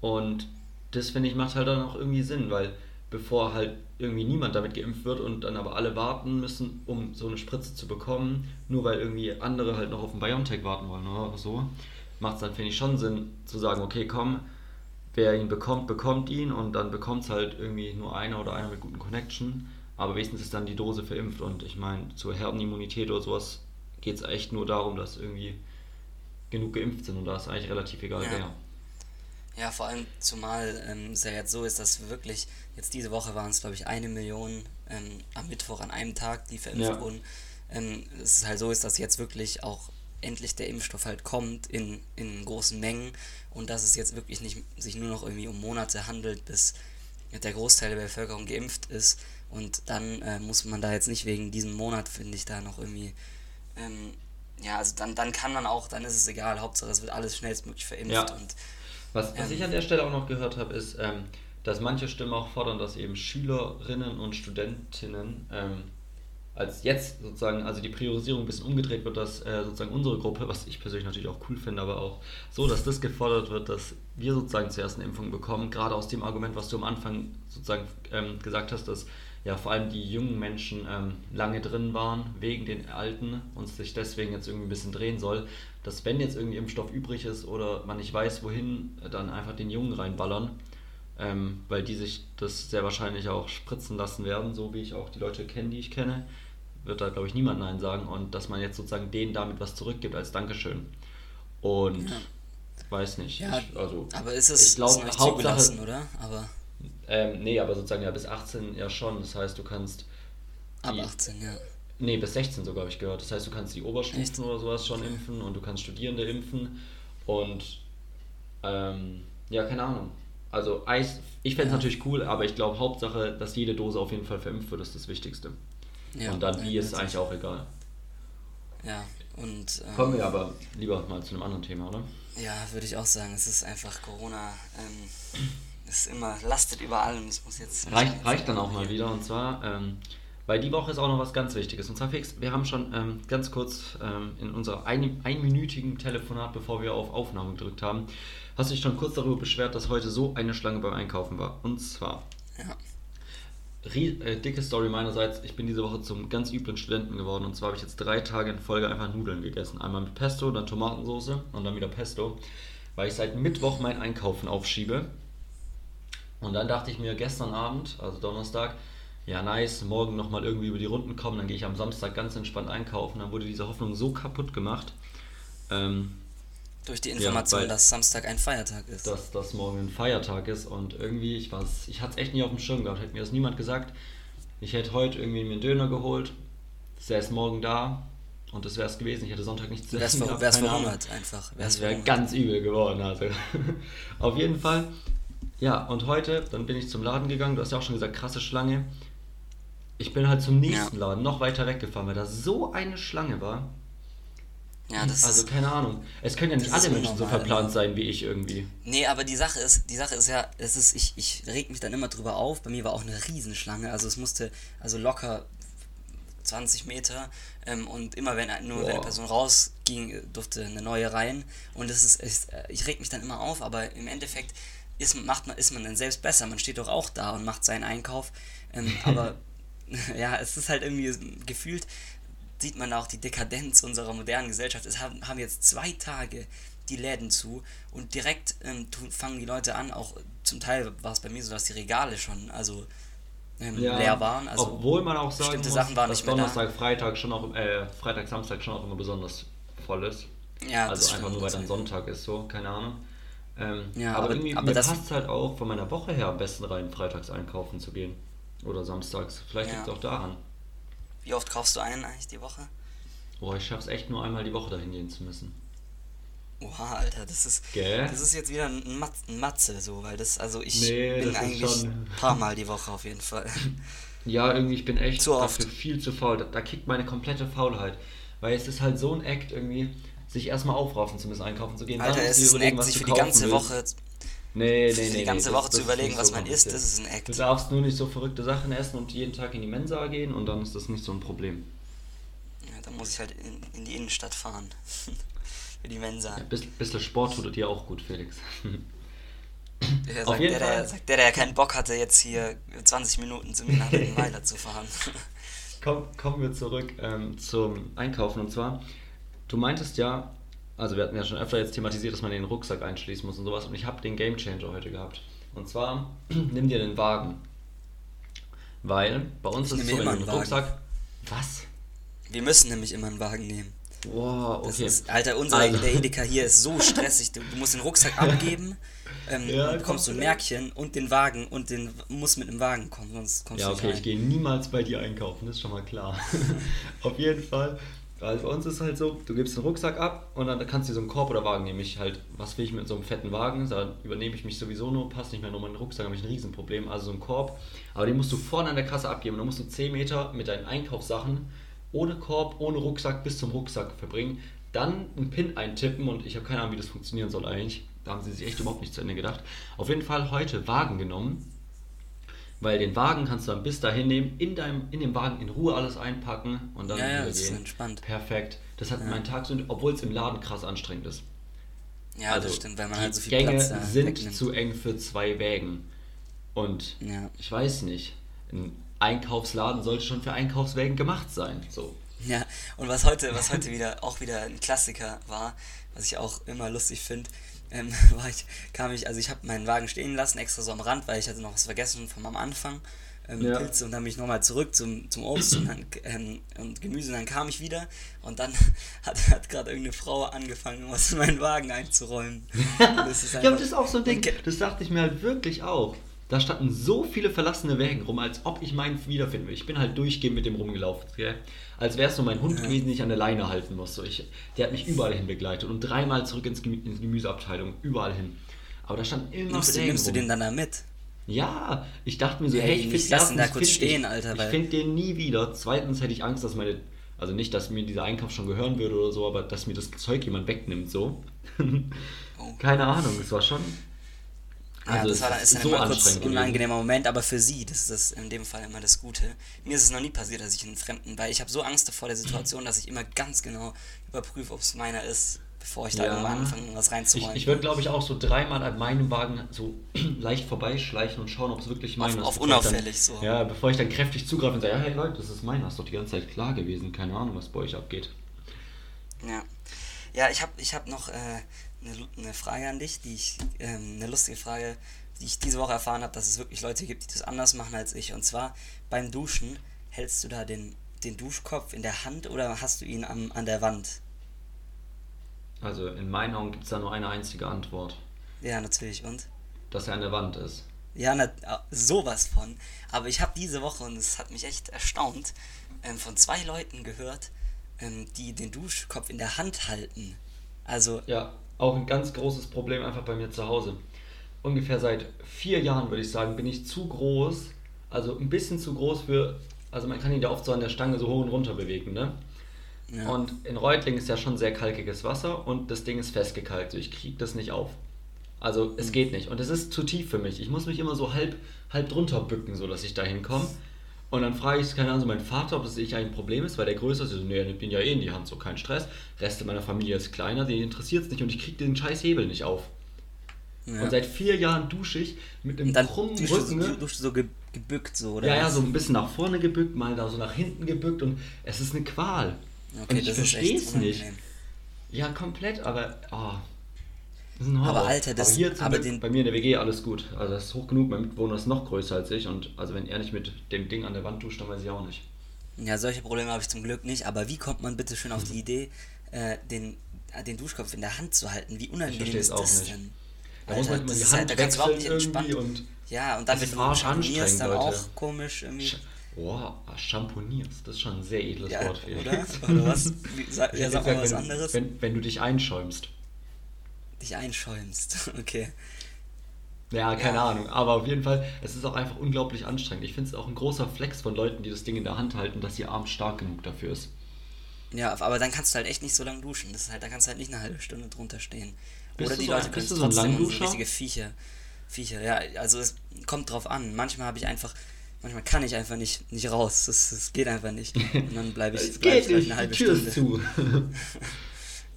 Und das finde ich macht halt dann auch irgendwie Sinn, weil bevor halt irgendwie niemand damit geimpft wird und dann aber alle warten müssen, um so eine Spritze zu bekommen, nur weil irgendwie andere halt noch auf den BioNTech warten wollen oder so, macht es dann, finde ich, schon Sinn zu sagen, okay, komm, wer ihn bekommt, bekommt ihn und dann bekommt es halt irgendwie nur einer oder einer mit guten Connection, aber wenigstens ist dann die Dose verimpft und ich meine, zur Herdenimmunität oder sowas geht es echt nur darum, dass irgendwie genug geimpft sind und da ist eigentlich relativ egal
Ja.
wer.
Ja, vor allem zumal ähm, es ja jetzt so ist, dass wir wirklich, jetzt diese Woche waren es glaube ich eine Million ähm, am Mittwoch an einem Tag, die verimpft
Ja.
wurden. Ähm, es ist halt so ist, dass jetzt wirklich auch endlich der Impfstoff halt kommt in, in großen Mengen und dass es jetzt wirklich nicht sich nur noch irgendwie um Monate handelt, bis der Großteil der Bevölkerung geimpft ist und dann äh, muss man da jetzt nicht wegen diesem Monat, finde ich, da noch irgendwie ähm, ja, also dann, dann kann man auch, dann ist es egal, Hauptsache es wird alles schnellstmöglich verimpft
Ja.
und
Was, was
Ähm.
ich an der Stelle auch noch gehört habe, ist, ähm, dass manche Stimmen auch fordern, dass eben Schülerinnen und Studentinnen ähm, als jetzt sozusagen, also die Priorisierung ein bisschen umgedreht wird, dass äh, sozusagen unsere Gruppe, was ich persönlich natürlich auch cool finde, aber auch so, dass das gefordert wird, dass wir sozusagen zuerst eine Impfung bekommen, gerade aus dem Argument, was du am Anfang sozusagen ähm, gesagt hast, dass ja vor allem die jungen Menschen ähm, lange drin waren, wegen den Alten und sich deswegen jetzt irgendwie ein bisschen drehen soll, dass wenn jetzt irgendwie Impfstoff übrig ist oder man nicht weiß, wohin, dann einfach den Jungen reinballern. ähm, weil die sich das sehr wahrscheinlich auch spritzen lassen werden, so wie ich auch die Leute kenne, die ich kenne, wird da glaube ich niemand Nein sagen und dass man jetzt sozusagen denen damit was zurückgibt als Dankeschön. Und ja. weiß nicht.
Ja,
ich, also,
aber ist es
ich glaub,
nicht
Hauptsache,
zugelassen, oder? Aber
ähm, nee, aber sozusagen ja bis 18 ja schon. Das heißt, du kannst.
ab 18, ja.
Nee, bis 16 sogar habe ich gehört. Das heißt, du kannst die Oberstufen
Echt?
oder sowas schon impfen und du kannst Studierende impfen und ähm, ja, keine Ahnung. Also Eis, ich fände es
Ja.
natürlich cool, aber ich glaube Hauptsache, dass jede Dose auf jeden Fall verimpft wird, ist das Wichtigste.
ja.
und dann wie ist eigentlich auch egal.
Ja, und. Ähm,
Kommen wir aber lieber mal zu einem anderen Thema, oder?
Ja, würde ich auch sagen. Es ist einfach Corona. Ähm, ist immer, lastet über allem. Es muss jetzt.
Reicht, reicht dann auch mal wieder und zwar, ähm, weil die Woche ist auch noch was ganz Wichtiges. Und zwar fix, wir haben schon ähm, ganz kurz ähm, in unser ein, einminütigen Telefonat, bevor wir auf Aufnahme gedrückt haben, hast du dich schon kurz darüber beschwert, dass heute so eine Schlange beim Einkaufen war. Und zwar,
Ja.
äh, dicke Story meinerseits, ich bin diese Woche zum ganz üblen Studenten geworden und zwar habe ich jetzt drei Tage in Folge einfach Nudeln gegessen. Einmal mit Pesto, dann Tomatensauce und dann wieder Pesto, weil ich seit Mittwoch mein Einkaufen aufschiebe. Und dann dachte ich mir gestern Abend, also Donnerstag, ja nice, morgen nochmal irgendwie über die Runden kommen, dann gehe ich am Samstag ganz entspannt einkaufen. Dann wurde diese Hoffnung so kaputt gemacht, ähm,
Durch die Information,
weil-
dass Samstag ein Feiertag ist.
dass das morgen ein Feiertag ist und irgendwie, ich weiß, ich hatte es echt nie auf dem Schirm gehabt, hätte mir das niemand gesagt. Ich hätte heute irgendwie mir einen Döner geholt, wäre erst morgen da und das wäre es gewesen. Ich hätte Sonntag nichts zu essen
wär's verhungert einfach. Wär's
Das wäre ganz übel geworden, also. *laughs* Auf jeden Fall. Ja, und heute, dann bin ich zum Laden gegangen, du hast ja auch schon gesagt, krasse Schlange. Ich bin halt zum nächsten Laden, noch weiter weggefahren, weil da so eine Schlange war.
Ja, das
Also keine Ahnung. Es können ja nicht alle Menschen so
unnormal,
verplant
ne?
sein wie ich irgendwie.
Nee, aber die Sache ist, die Sache ist ja, es ist, ich, ich reg mich dann immer drüber auf. Bei mir war auch eine Riesenschlange, also es musste, also locker 20 Meter ähm, und immer wenn nur wenn eine. Person rausging, durfte eine neue rein und das ist, äh, ich reg mich dann immer auf, aber im Endeffekt ist, macht man, ist man dann selbst besser. Man steht doch auch da und macht seinen Einkauf, ähm, *laughs* aber *laughs* ja, es ist halt irgendwie gefühlt sieht man auch die Dekadenz unserer modernen Gesellschaft. Es haben, haben jetzt zwei Tage die Läden zu und direkt ähm, fangen die Leute an, auch zum Teil war es bei mir so, dass die Regale schon also ähm, leer waren. Also
obwohl man auch sagen
bestimmte
muss,
Sachen waren
dass
nicht mehr da.
Donnerstag, Freitag schon auch, äh, Freitag, Samstag schon auch immer besonders voll ist.
ja,
also einfach nur weil dann Sonntag ist, so, keine Ahnung. Ähm,
Ja,
aber,
aber-
irgendwie
aber
mir
das-
passt halt auch von meiner Woche her am besten rein, freitags einkaufen zu gehen. Oder samstags. Vielleicht
Ja.
liegt es auch daran.
Wie oft kaufst du einen eigentlich die Woche?
Boah, ich schaff's echt nur einmal die Woche dahin gehen zu müssen.
Oha, Alter, das ist
Gell?
das ist jetzt wieder ein, Mat ein Matze so, weil das also ich
Nee,
bin eigentlich
schon-
ein paar Mal die Woche auf jeden Fall. *laughs*
Ja, irgendwie, ich bin echt
Zu oft.
dafür viel zu faul. Da, da kickt meine komplette Faulheit. Weil es ist halt so ein Act irgendwie, sich erstmal aufraffen zu müssen, einkaufen zu gehen. dann
Alter,
musst
es ist ein
überlegen,
Act,
was
sich für die ganze
willst.
Woche
Nee, nee,
für
nee.
die
nee,
ganze
das-
Woche zu
das ist
überlegen,
nicht
was
so
man isst, das ist ein Act.
Du darfst nur nicht so verrückte Sachen essen und jeden Tag in die Mensa gehen und dann ist das nicht so ein Problem.
Ja, dann muss ich halt in, in die Innenstadt fahren. *laughs* Für die Mensa.
Ein bisschen, bisschen Sport tut dir auch gut, Felix. *laughs*
Der sagt, der, der, sagt der, der keinen Bock hatte, jetzt hier 20 Minuten zu mir nach *laughs* Weiler zu fahren.
Komm, kommen wir zurück ähm, zum Einkaufen und zwar, du meintest ja, also wir hatten ja schon öfter jetzt thematisiert, dass man den Rucksack einschließen muss und sowas und ich habe den Game Changer heute gehabt. Und zwar, *clears throat* nimm dir den Wagen. Weil bei uns
Ich
ist es so,
immer
wenn du einen
einen Wagen.
Rucksack. Was?
Wir müssen nämlich immer einen Wagen nehmen.
Wow,
Das
okay.
ist, Alter, unser
Also-
der Edeka hier ist so *laughs* stressig. Du, du musst den Rucksack abgeben, ähm,
Ja,
du bekommst so ein. Märkchen und den Wagen und den musst mit dem Wagen kommen, sonst kommst
Ja,
du
okay,
nicht
ich
rein.
gehe niemals bei dir einkaufen, das ist schon mal klar. *laughs* Auf jeden Fall. Weil bei uns ist halt so, du gibst den Rucksack ab und dann kannst du dir so einen Korb oder Wagen nehmen. Ich halt, was will ich mit so einem fetten Wagen? Da übernehme ich mich sowieso nur, passt nicht mehr nur meinen Rucksack, habe ich ein Riesenproblem. Also so einen Korb. Aber den musst du vorne an der Kasse abgeben. Dann musst du 10 Meter mit deinen Einkaufssachen ohne Korb, ohne Rucksack bis zum Rucksack verbringen. Dann einen PIN eintippen und ich habe keine Ahnung, wie das funktionieren soll eigentlich. Da haben sie sich echt überhaupt nicht zu Ende gedacht. Auf jeden Fall heute Wagen genommen weil den Wagen kannst du dann bis dahin nehmen, in, deinem, in dem Wagen in Ruhe alles einpacken und dann
Ja, ja,
wieder
das ist entspannt.
Perfekt. Das hat
Ja.
meinen Tag so, obwohl es im Laden krass anstrengend ist.
Ja,
also,
das stimmt, weil man
die
halt so viel
Gänge
Platz da
sind
wegnimmt.
zu eng für zwei Wägen. Und
Ja.
ich weiß nicht, ein Einkaufsladen sollte schon für Einkaufswägen gemacht sein. So.
Ja, und was heute, was heute wieder auch wieder ein Klassiker war, was ich auch immer lustig finde, ähm, *laughs* war ich, kam ich, also ich habe meinen Wagen stehen lassen, extra so am Rand, weil ich hatte noch was vergessen vom am Anfang. Ähm,
Ja.
Pilze und dann bin ich nochmal zurück zum, zum Obst und, dann, ähm, und Gemüse und dann kam ich wieder und dann *laughs* hat, hat gerade irgendeine Frau angefangen, was in meinen Wagen einzuräumen. Und *laughs* das
Ja, aber
einfach-
das ist auch so ein Ding.
Und
Das dachte ich mir halt wirklich auch. Da standen so viele verlassene Wägen rum, als ob ich meinen wiederfinden will. Ich bin halt durchgehend mit dem rumgelaufen, gell? Als wäre es so mein Hund
Ja.
gewesen, den ich an der Leine halten muss. So, ich, der hat mich überall hin begleitet und dreimal zurück ins, Gemü ins Gemüseabteilung, überall hin. Aber da standen immer
Nimmst, du, nimmst du den dann da mit?
Ja, ich dachte mir so,
Hey,
hey, ich
nicht
find-
lassen da kurz
find
stehen,
ich,
Alter,
Ich finde den nie wieder. Zweitens hätte ich Angst, dass meine, also nicht, dass mir dieser Einkauf schon gehören würde oder so, aber dass mir das Zeug jemand wegnimmt, so. *laughs*
Oh.
Keine Ahnung, es war schon.
Ja,
Also
das war dann,
ist
dann
so
immer kurz ein unangenehmer Moment, aber für sie, das ist das in dem Fall immer das Gute. Mir ist es noch nie passiert, dass ich einen Fremden, weil ich habe so Angst vor der Situation, dass ich immer ganz genau überprüfe, ob es meiner ist, bevor ich da
Ja.
irgendwann anfange, was
Ich,
reinzuräumen.
ich würde, glaube ich, auch so dreimal an meinem Wagen so *clears throat* leicht vorbeischleichen und schauen, ob es wirklich meiner ist.
auf
ich dann-
unauffällig so.
Ja, bevor ich dann kräftig zugreife und sage, ja, hey Leute, das ist meiner, ist doch die ganze Zeit klar gewesen. Keine Ahnung, was bei euch abgeht.
Ja, ja ich habe ich hab noch äh, eine, eine Frage an dich, die ich, ähm, eine lustige Frage, die ich diese Woche erfahren habe, dass es wirklich Leute gibt, die das anders machen als ich. Und zwar beim Duschen, hältst du da den, den Duschkopf in der Hand oder hast du ihn am, an der Wand?
Also in meinen Augen gibt es da nur eine einzige Antwort,
Ja, natürlich. Und?
dass er an der Wand ist.
Ja, na, sowas von. Aber ich habe diese Woche, und es hat mich echt erstaunt, ähm, von zwei Leuten gehört, ähm, die den Duschkopf in der Hand halten. Also,
Ja, auch ein ganz großes Problem einfach bei mir zu Hause. Ungefähr seit vier Jahren, würde ich sagen, bin ich zu groß, also ein bisschen zu groß für, also man kann ihn ja oft so an der Stange so hoch und runter bewegen, ne?
ja.
Und in Reutlingen ist ja schon sehr kalkiges Wasser und das Ding ist festgekalkt, so ich kriege das nicht auf. Also
Mhm.
es geht nicht und es ist zu tief für mich. Ich muss mich immer so halb, halb drunter bücken, so dass ich da hinkomme. Und dann frage ich, keine Ahnung, so meinen Vater, ob das ich ein Problem ist, weil der größer ist. So, nee, er nimmt ihn ja eh in die Hand, so kein Stress. Reste meiner Familie ist kleiner, den interessiert es nicht und ich kriege den scheiß Hebel nicht auf.
ja.
Und seit vier Jahren dusche ich mit einem krummen
duschst du,
Rücken.
so-
ne?
du so ge gebückt so, oder?
Ja, ja, so ein bisschen nach vorne gebückt, mal da so nach hinten gebückt und es ist eine Qual.
Okay,
und ich verstehe es nicht. Ja, komplett, aber. Oh, das ist ein Horror.
Aber Alter, das-
aber hier
aber den-
bei mir in der WG alles gut. Also das ist hoch genug, mein Mitbewohner ist noch größer als ich und also wenn er nicht mit dem Ding an der Wand duscht, dann weiß ich auch nicht.
Ja, solche Probleme habe ich zum Glück nicht, aber wie kommt man bitte schön auf die Idee, äh, den, äh, den Duschkopf in der Hand zu halten? Wie unangenehm
verstehe es
ist
auch
das
nicht.
denn?
Da muss man immer die
ist
Hand
halt, da kannst du überhaupt nicht
irgendwie und
ja, und dann, wenn
ist
du schamponierst, dann
Leute.
auch komisch irgendwie.
Sch- Boah, champonierst, das ist schon ein sehr edles
Ja,
Wort,
oder? Oder was? Wie, sag, ja, sag mal was
wenn,
anderes.
Wenn, wenn du dich einschäumst.
Dich einschäumst. *laughs* Okay.
Ja, keine
Ja.
Ahnung. Aber auf jeden Fall, es ist auch einfach unglaublich anstrengend. Ich finde es auch ein großer Flex von Leuten, die das Ding in der Hand halten, dass ihr Arm stark genug dafür ist.
Ja, aber dann kannst du halt echt nicht so lange duschen. Das ist halt, da kannst du halt nicht eine halbe Stunde drunter stehen.
Bist
Oder die
so
Leute
ein-
können
so
trotzdem
Langduscher?
richtige Viecher. Viecher, ja, also es kommt drauf an. Manchmal habe ich einfach, manchmal kann ich einfach nicht, nicht raus. Das, das geht einfach nicht. *laughs* Und dann bleibe ich, bleib ich gleich
nicht,
eine halbe
Tür
Stunde.
zu. *laughs*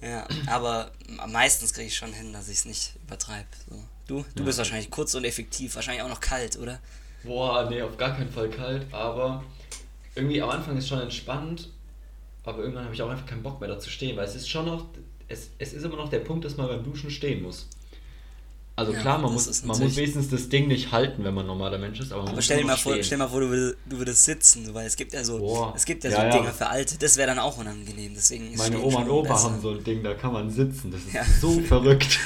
Ja, aber meistens kriege ich schon hin, dass ich es nicht übertreibe. So. Du, du
Ja.
bist wahrscheinlich kurz und effektiv, wahrscheinlich auch noch kalt, oder?
Boah, nee, auf gar keinen Fall kalt, aber irgendwie am Anfang ist schon entspannt, aber irgendwann habe ich auch einfach keinen Bock mehr da zu stehen, weil es ist schon noch, es, es ist immer noch der Punkt, dass man beim Duschen stehen muss. Also
Ja,
klar, man, muss, man muss wenigstens das Ding nicht halten, wenn man normaler Mensch ist, aber man
Aber stell dir mal vor,
stehen.
stell mal vor, du würdest, du würdest sitzen, weil es gibt ja so,
Boah.
es gibt ja,
Ja,
so
ja.
Dinge für Alte, das wäre dann auch unangenehm, deswegen
Meine Oma und Opa
besser.
haben so ein Ding, da kann man sitzen, das ist
Ja.
so *laughs* verrückt.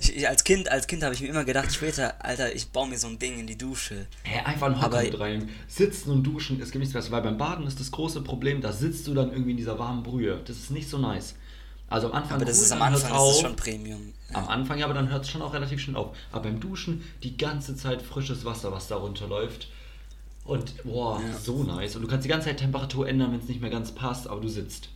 Ich, ich, als Kind, als Kind habe ich mir immer gedacht, später, Alter, ich baue mir so ein Ding in die Dusche.
Hä, einfach ein Hocker mit rein. Sitzen und duschen, es gibt nichts besseres, weil beim Baden ist das große Problem, da sitzt du dann irgendwie in dieser warmen Brühe. Das ist nicht so nice. Also am Anfang
Aber das
cool,
ist am Anfang, ist
auf.
schon Premium.
Am Anfang ja, aber dann hört es schon auch relativ schnell auf. Aber beim Duschen die ganze Zeit frisches Wasser, was da runterläuft. Und boah,
Ja.
so nice. Und du kannst die ganze Zeit Temperatur ändern, wenn es nicht mehr ganz passt, aber du sitzt.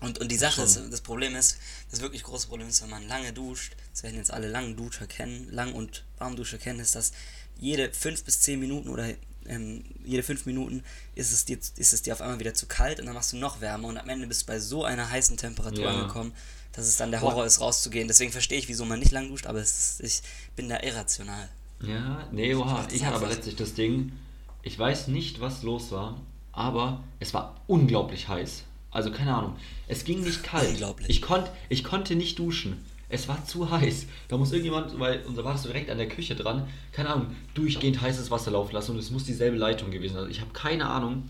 Und, und die Sache
Schon.
ist, das Problem ist, das wirklich große Problem ist, wenn man lange duscht, das werden jetzt alle langen Duscher kennen, Lang- und Warmduscher kennen, ist, dass jede fünf bis zehn Minuten oder ähm, jede fünf Minuten ist es, dir, ist es dir auf einmal wieder zu kalt und dann machst du noch wärmer und am Ende bist du bei so einer heißen Temperatur
Ja.
angekommen, dass es dann der. Horror ist, rauszugehen. Deswegen verstehe ich, wieso man nicht lang duscht, aber ist, ich bin da irrational.
Ja, nee, oha. Ich hatte aber letztlich das Ding. Ich weiß nicht, was los war, aber es war unglaublich heiß. Also keine Ahnung. Es ging nicht kalt.
Unglaublich.
Ich, konnt, ich konnte nicht duschen. Es war zu heiß. Da muss irgendjemand, weil unser Bad ist direkt an der Küche dran, keine Ahnung, durchgehend heißes Wasser laufen lassen und es muss dieselbe Leitung gewesen sein. Also ich habe keine Ahnung.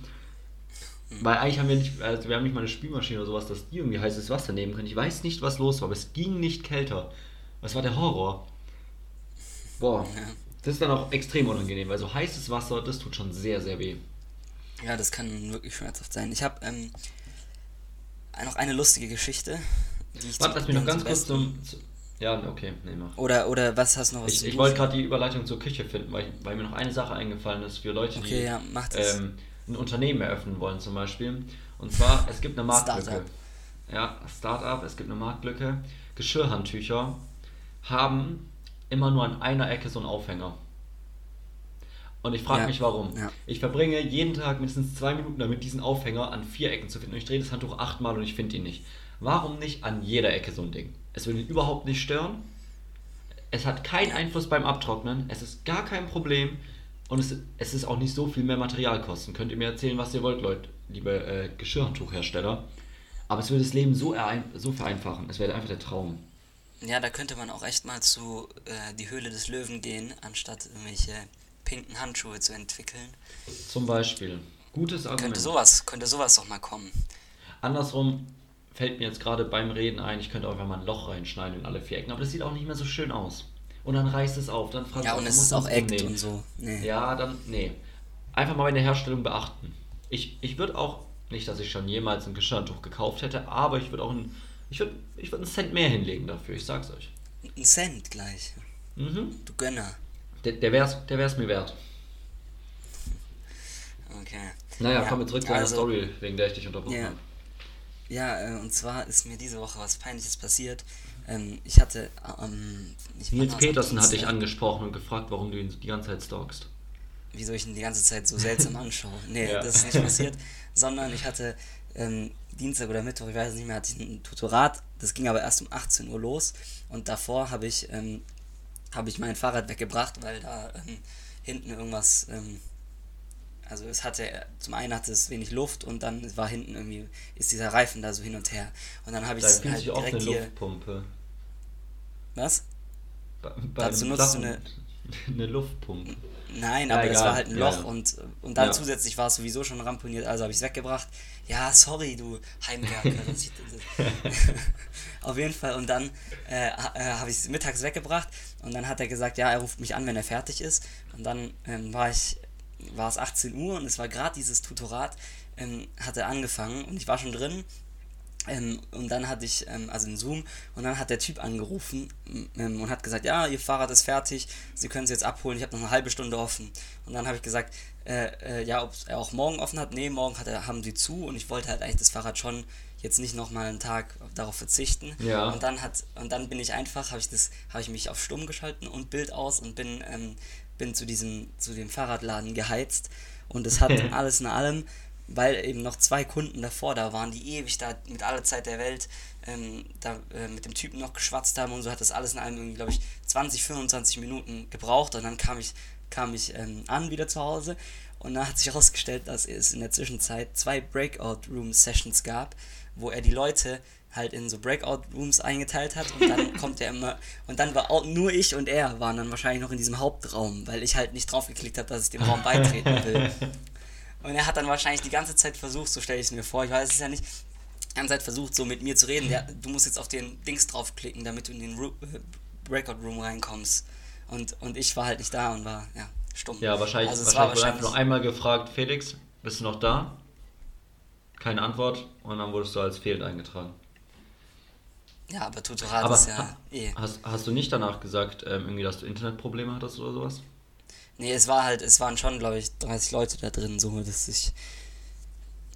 Weil eigentlich haben wir nicht, also wir haben nicht mal eine Spülmaschine oder sowas, dass die irgendwie heißes Wasser nehmen können. Ich weiß nicht, was los war, aber es ging nicht kälter. Das war der Horror. Boah. Das ist dann auch extrem unangenehm, weil so heißes Wasser, das tut schon sehr, sehr weh.
Ja, das kann wirklich schmerzhaft sein. Ich habe ähm, noch eine lustige Geschichte, die ich
Warte, lass mich noch ganz kurz zum. zu- Ja, okay, nee, mach.
Oder, oder was hast du noch was
Ich, ich wollte gerade die Überleitung zur Küche finden, weil, weil mir noch eine Sache eingefallen ist für Leute, die
Okay, ja, mach das.
ähm, ein Unternehmen eröffnen wollen zum Beispiel. Und zwar, es gibt eine Marktlücke.
Startup.
Ja, Startup, es gibt eine Marktlücke. Geschirrhandtücher haben immer nur an einer Ecke so einen Aufhänger. Und ich frage
Ja,
mich warum.
ja.
Ich verbringe jeden Tag mindestens zwei Minuten damit, diesen Aufhänger an vier Ecken zu finden. Und ich drehe das Handtuch achtmal und ich finde ihn nicht. Warum nicht an jeder Ecke so ein Ding? Es würde ihn überhaupt nicht stören. Es hat keinen Einfluss beim Abtrocknen. Es ist gar kein Problem. Und es, es ist auch nicht so viel mehr Materialkosten. Könnt ihr mir erzählen, was ihr wollt, Leute, liebe äh, Geschirrhandtuchhersteller. Aber es würde das Leben so, so vereinfachen. Es wäre einfach der Traum.
Ja, da könnte man auch echt mal zu äh, die Höhle des Löwen gehen, anstatt irgendwelche pinken Handschuhe zu entwickeln.
Zum Beispiel. Gutes Argument.
Könnte sowas, könnte sowas doch mal kommen.
Andersrum fällt mir jetzt gerade beim Reden ein, ich könnte auch einfach mal ein Loch reinschneiden in alle vier Ecken. Aber das sieht auch nicht mehr so schön aus. Und dann reißt es auf. Dann fragt
Ja, und
muss
es ist auch
umnähen.
und so. Nee.
Ja, dann, nee. Einfach mal bei der Herstellung beachten. Ich, ich würde auch, nicht, dass ich schon jemals ein Geschirrtuch gekauft hätte, aber ich würde auch ein, ich würde ich würd einen Cent mehr hinlegen dafür, ich sag's euch.
Ein Cent gleich.
Mhm.
Du Gönner.
Der, der wär's, der wär's mir wert.
Okay.
Naja,
Ja,
kommen wir zurück zu einer
also-
Story, wegen der ich dich unterbrochen
Ja.
habe.
Ja, äh, und zwar ist mir diese Woche was Peinliches passiert. Ähm, ich hatte ähm, ich
Nils Petersen
am
hat dich
Dienstag-
angesprochen und gefragt, warum du ihn die ganze Zeit stalkst.
wieso ich ihn die ganze Zeit so seltsam *laughs* anschaue. Nee,
Ja.
das ist nicht passiert, *laughs* sondern ich hatte ähm, Dienstag oder Mittwoch, ich weiß es nicht mehr, hatte ich ein Tutorat, das ging aber erst um 18 Uhr los und davor habe ich, ähm, habe ich mein Fahrrad weggebracht, weil da ähm, hinten irgendwas, ähm, also es hatte, zum einen hatte es wenig Luft und dann war hinten irgendwie, ist dieser Reifen da so hin und her und dann habe ich es halt
auch eine
direkt hier,
Luftpumpe.
was?
Bei,
Dazu
einem
nutzt du
Sachen- eine *laughs* Luftpumpe.
Nein,
Ja,
aber es
egal.
war halt ein
Ja,
Loch
ja.
und, und dann
Ja.
zusätzlich war es sowieso schon ramponiert, also habe ich es weggebracht. Ja, sorry, du Heimwerker. *laughs* das- *laughs* Auf jeden Fall. Und dann äh, äh, habe ich es mittags weggebracht und dann hat er gesagt, ja, er ruft mich an, wenn er fertig ist. Und dann ähm, war ich, war es 18 Uhr und es war gerade dieses Tutorat, ähm, hat er angefangen und ich war schon drin ähm, und dann hatte ich, ähm, also in Zoom, und dann hat der Typ angerufen ähm, und hat gesagt, ja, Ihr Fahrrad ist fertig, Sie können es jetzt abholen, ich habe noch eine halbe Stunde offen. Und dann habe ich gesagt, äh, äh, ja, ob er auch morgen offen hat. Nee, morgen hat er, haben sie zu und ich wollte halt eigentlich das Fahrrad schon jetzt nicht nochmal einen Tag darauf verzichten.
Ja.
Und dann hat, und dann bin ich einfach, habe ich das, habe ich mich auf stumm geschalten und Bild aus und bin, ähm, bin zu diesem, zu dem Fahrradladen geheizt. Und es hat *laughs* alles in allem weil eben noch zwei Kunden davor da waren, die ewig da mit aller Zeit der Welt ähm, da äh, mit dem Typen noch geschwatzt haben und so hat das alles in allem irgendwie, glaube ich, 20, 25 Minuten gebraucht und dann kam ich, kam ich ähm, an wieder zu Hause und da hat sich herausgestellt, dass es in der Zwischenzeit zwei Breakout-Room-Sessions gab, wo er die Leute halt in so Breakout-Rooms eingeteilt hat und dann *laughs* kommt er immer und dann war auch nur ich und er waren dann wahrscheinlich noch in diesem Hauptraum, weil ich halt nicht drauf geklickt habe, dass ich dem Raum *laughs* beitreten will. Und er hat dann wahrscheinlich die ganze Zeit versucht, so stelle ich es mir vor, ich weiß es ja nicht, die ganze Zeit versucht, so mit mir zu reden. Ja, du musst jetzt auf den Dings draufklicken, damit du in den Ru äh, Breakout Room reinkommst. Und, und ich war halt nicht da und war, ja, stumm.
Ja, wahrscheinlich,
Also es
wahrscheinlich
war
einfach nur einmal gefragt, Felix, bist du noch da? Keine Antwort und dann wurdest du als fehlend eingetragen.
Ja, aber Tutorat
Aber
ist ja
ha-
eh.
hast, hast du nicht danach gesagt, ähm, irgendwie, dass du Internetprobleme hattest oder sowas?
Nee, es war halt, es waren schon, glaube ich, 30 Leute da drin, so, dass ich,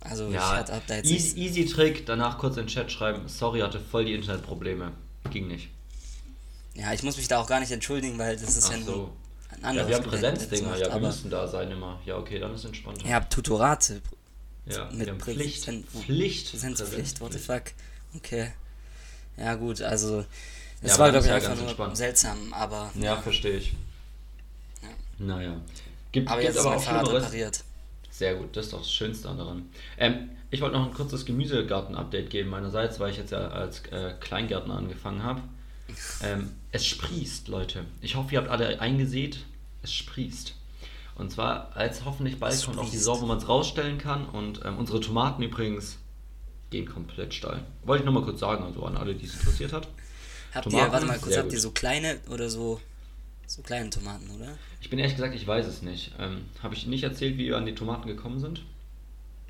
also ich
Ja,
hatte, hab da jetzt
easy, easy Trick, danach kurz in den Chat schreiben, sorry, hatte voll die Internetprobleme. Ging nicht.
ja, ich muss mich da auch gar nicht entschuldigen, weil das ist
Ach
ja nur
so.
ein
Ja,
anderes
wir haben Präsenzdinger, ja, wir müssen da sein immer. Ja, okay, dann ist entspannter.
ihr habt Tutorate,
Ja,
mit
wir haben Pflicht. Pflicht.
Präsenzpflicht, what the fuck. Okay. Ja, gut, also. Es
Ja,
war, glaube ich,
ist ja
einfach
ganz
nur
entspannt.
seltsam, aber.
Ja, verstehe ich.
Ja.
Naja. Gibt,
Aber
gibt
jetzt ist
aber
mein
auch
Fahrrad
Schlimmeres.
repariert.
Sehr gut, das ist doch das Schönste daran. Ähm, ich wollte noch ein kurzes Gemüsegarten-Update geben meinerseits, weil ich jetzt ja als äh, Kleingärtner angefangen habe. *laughs* Ähm, es sprießt, Leute. Ich hoffe, ihr habt alle eingesät. Es sprießt. Und zwar, als hoffentlich bald kommt auch die. Saison, wo man es rausstellen kann. Und ähm, unsere Tomaten übrigens gehen komplett steil. Wollte ich nur mal kurz sagen, also an alle, die es interessiert hat.
Habt
Tomaten,
ihr, warte mal kurz, habt ihr
gut.
so kleine oder so, so kleine Tomaten, oder?
Ich bin ehrlich gesagt, ich weiß es nicht. Ähm, habe ich nicht erzählt, wie wir an die Tomaten gekommen sind?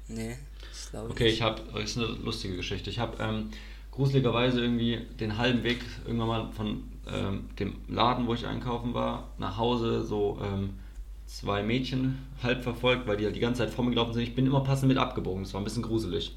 Nee, ich glaube
Okay,
nicht.
ich habe, das ist eine lustige Geschichte. Ich habe ähm, gruseligerweise irgendwie den halben Weg irgendwann mal von ähm, dem Laden, wo ich einkaufen war, nach Hause so ähm, zwei Mädchen halb verfolgt, weil die halt die ganze Zeit vor mir gelaufen sind. Ich bin immer passend mit abgebogen. Das war ein bisschen gruselig.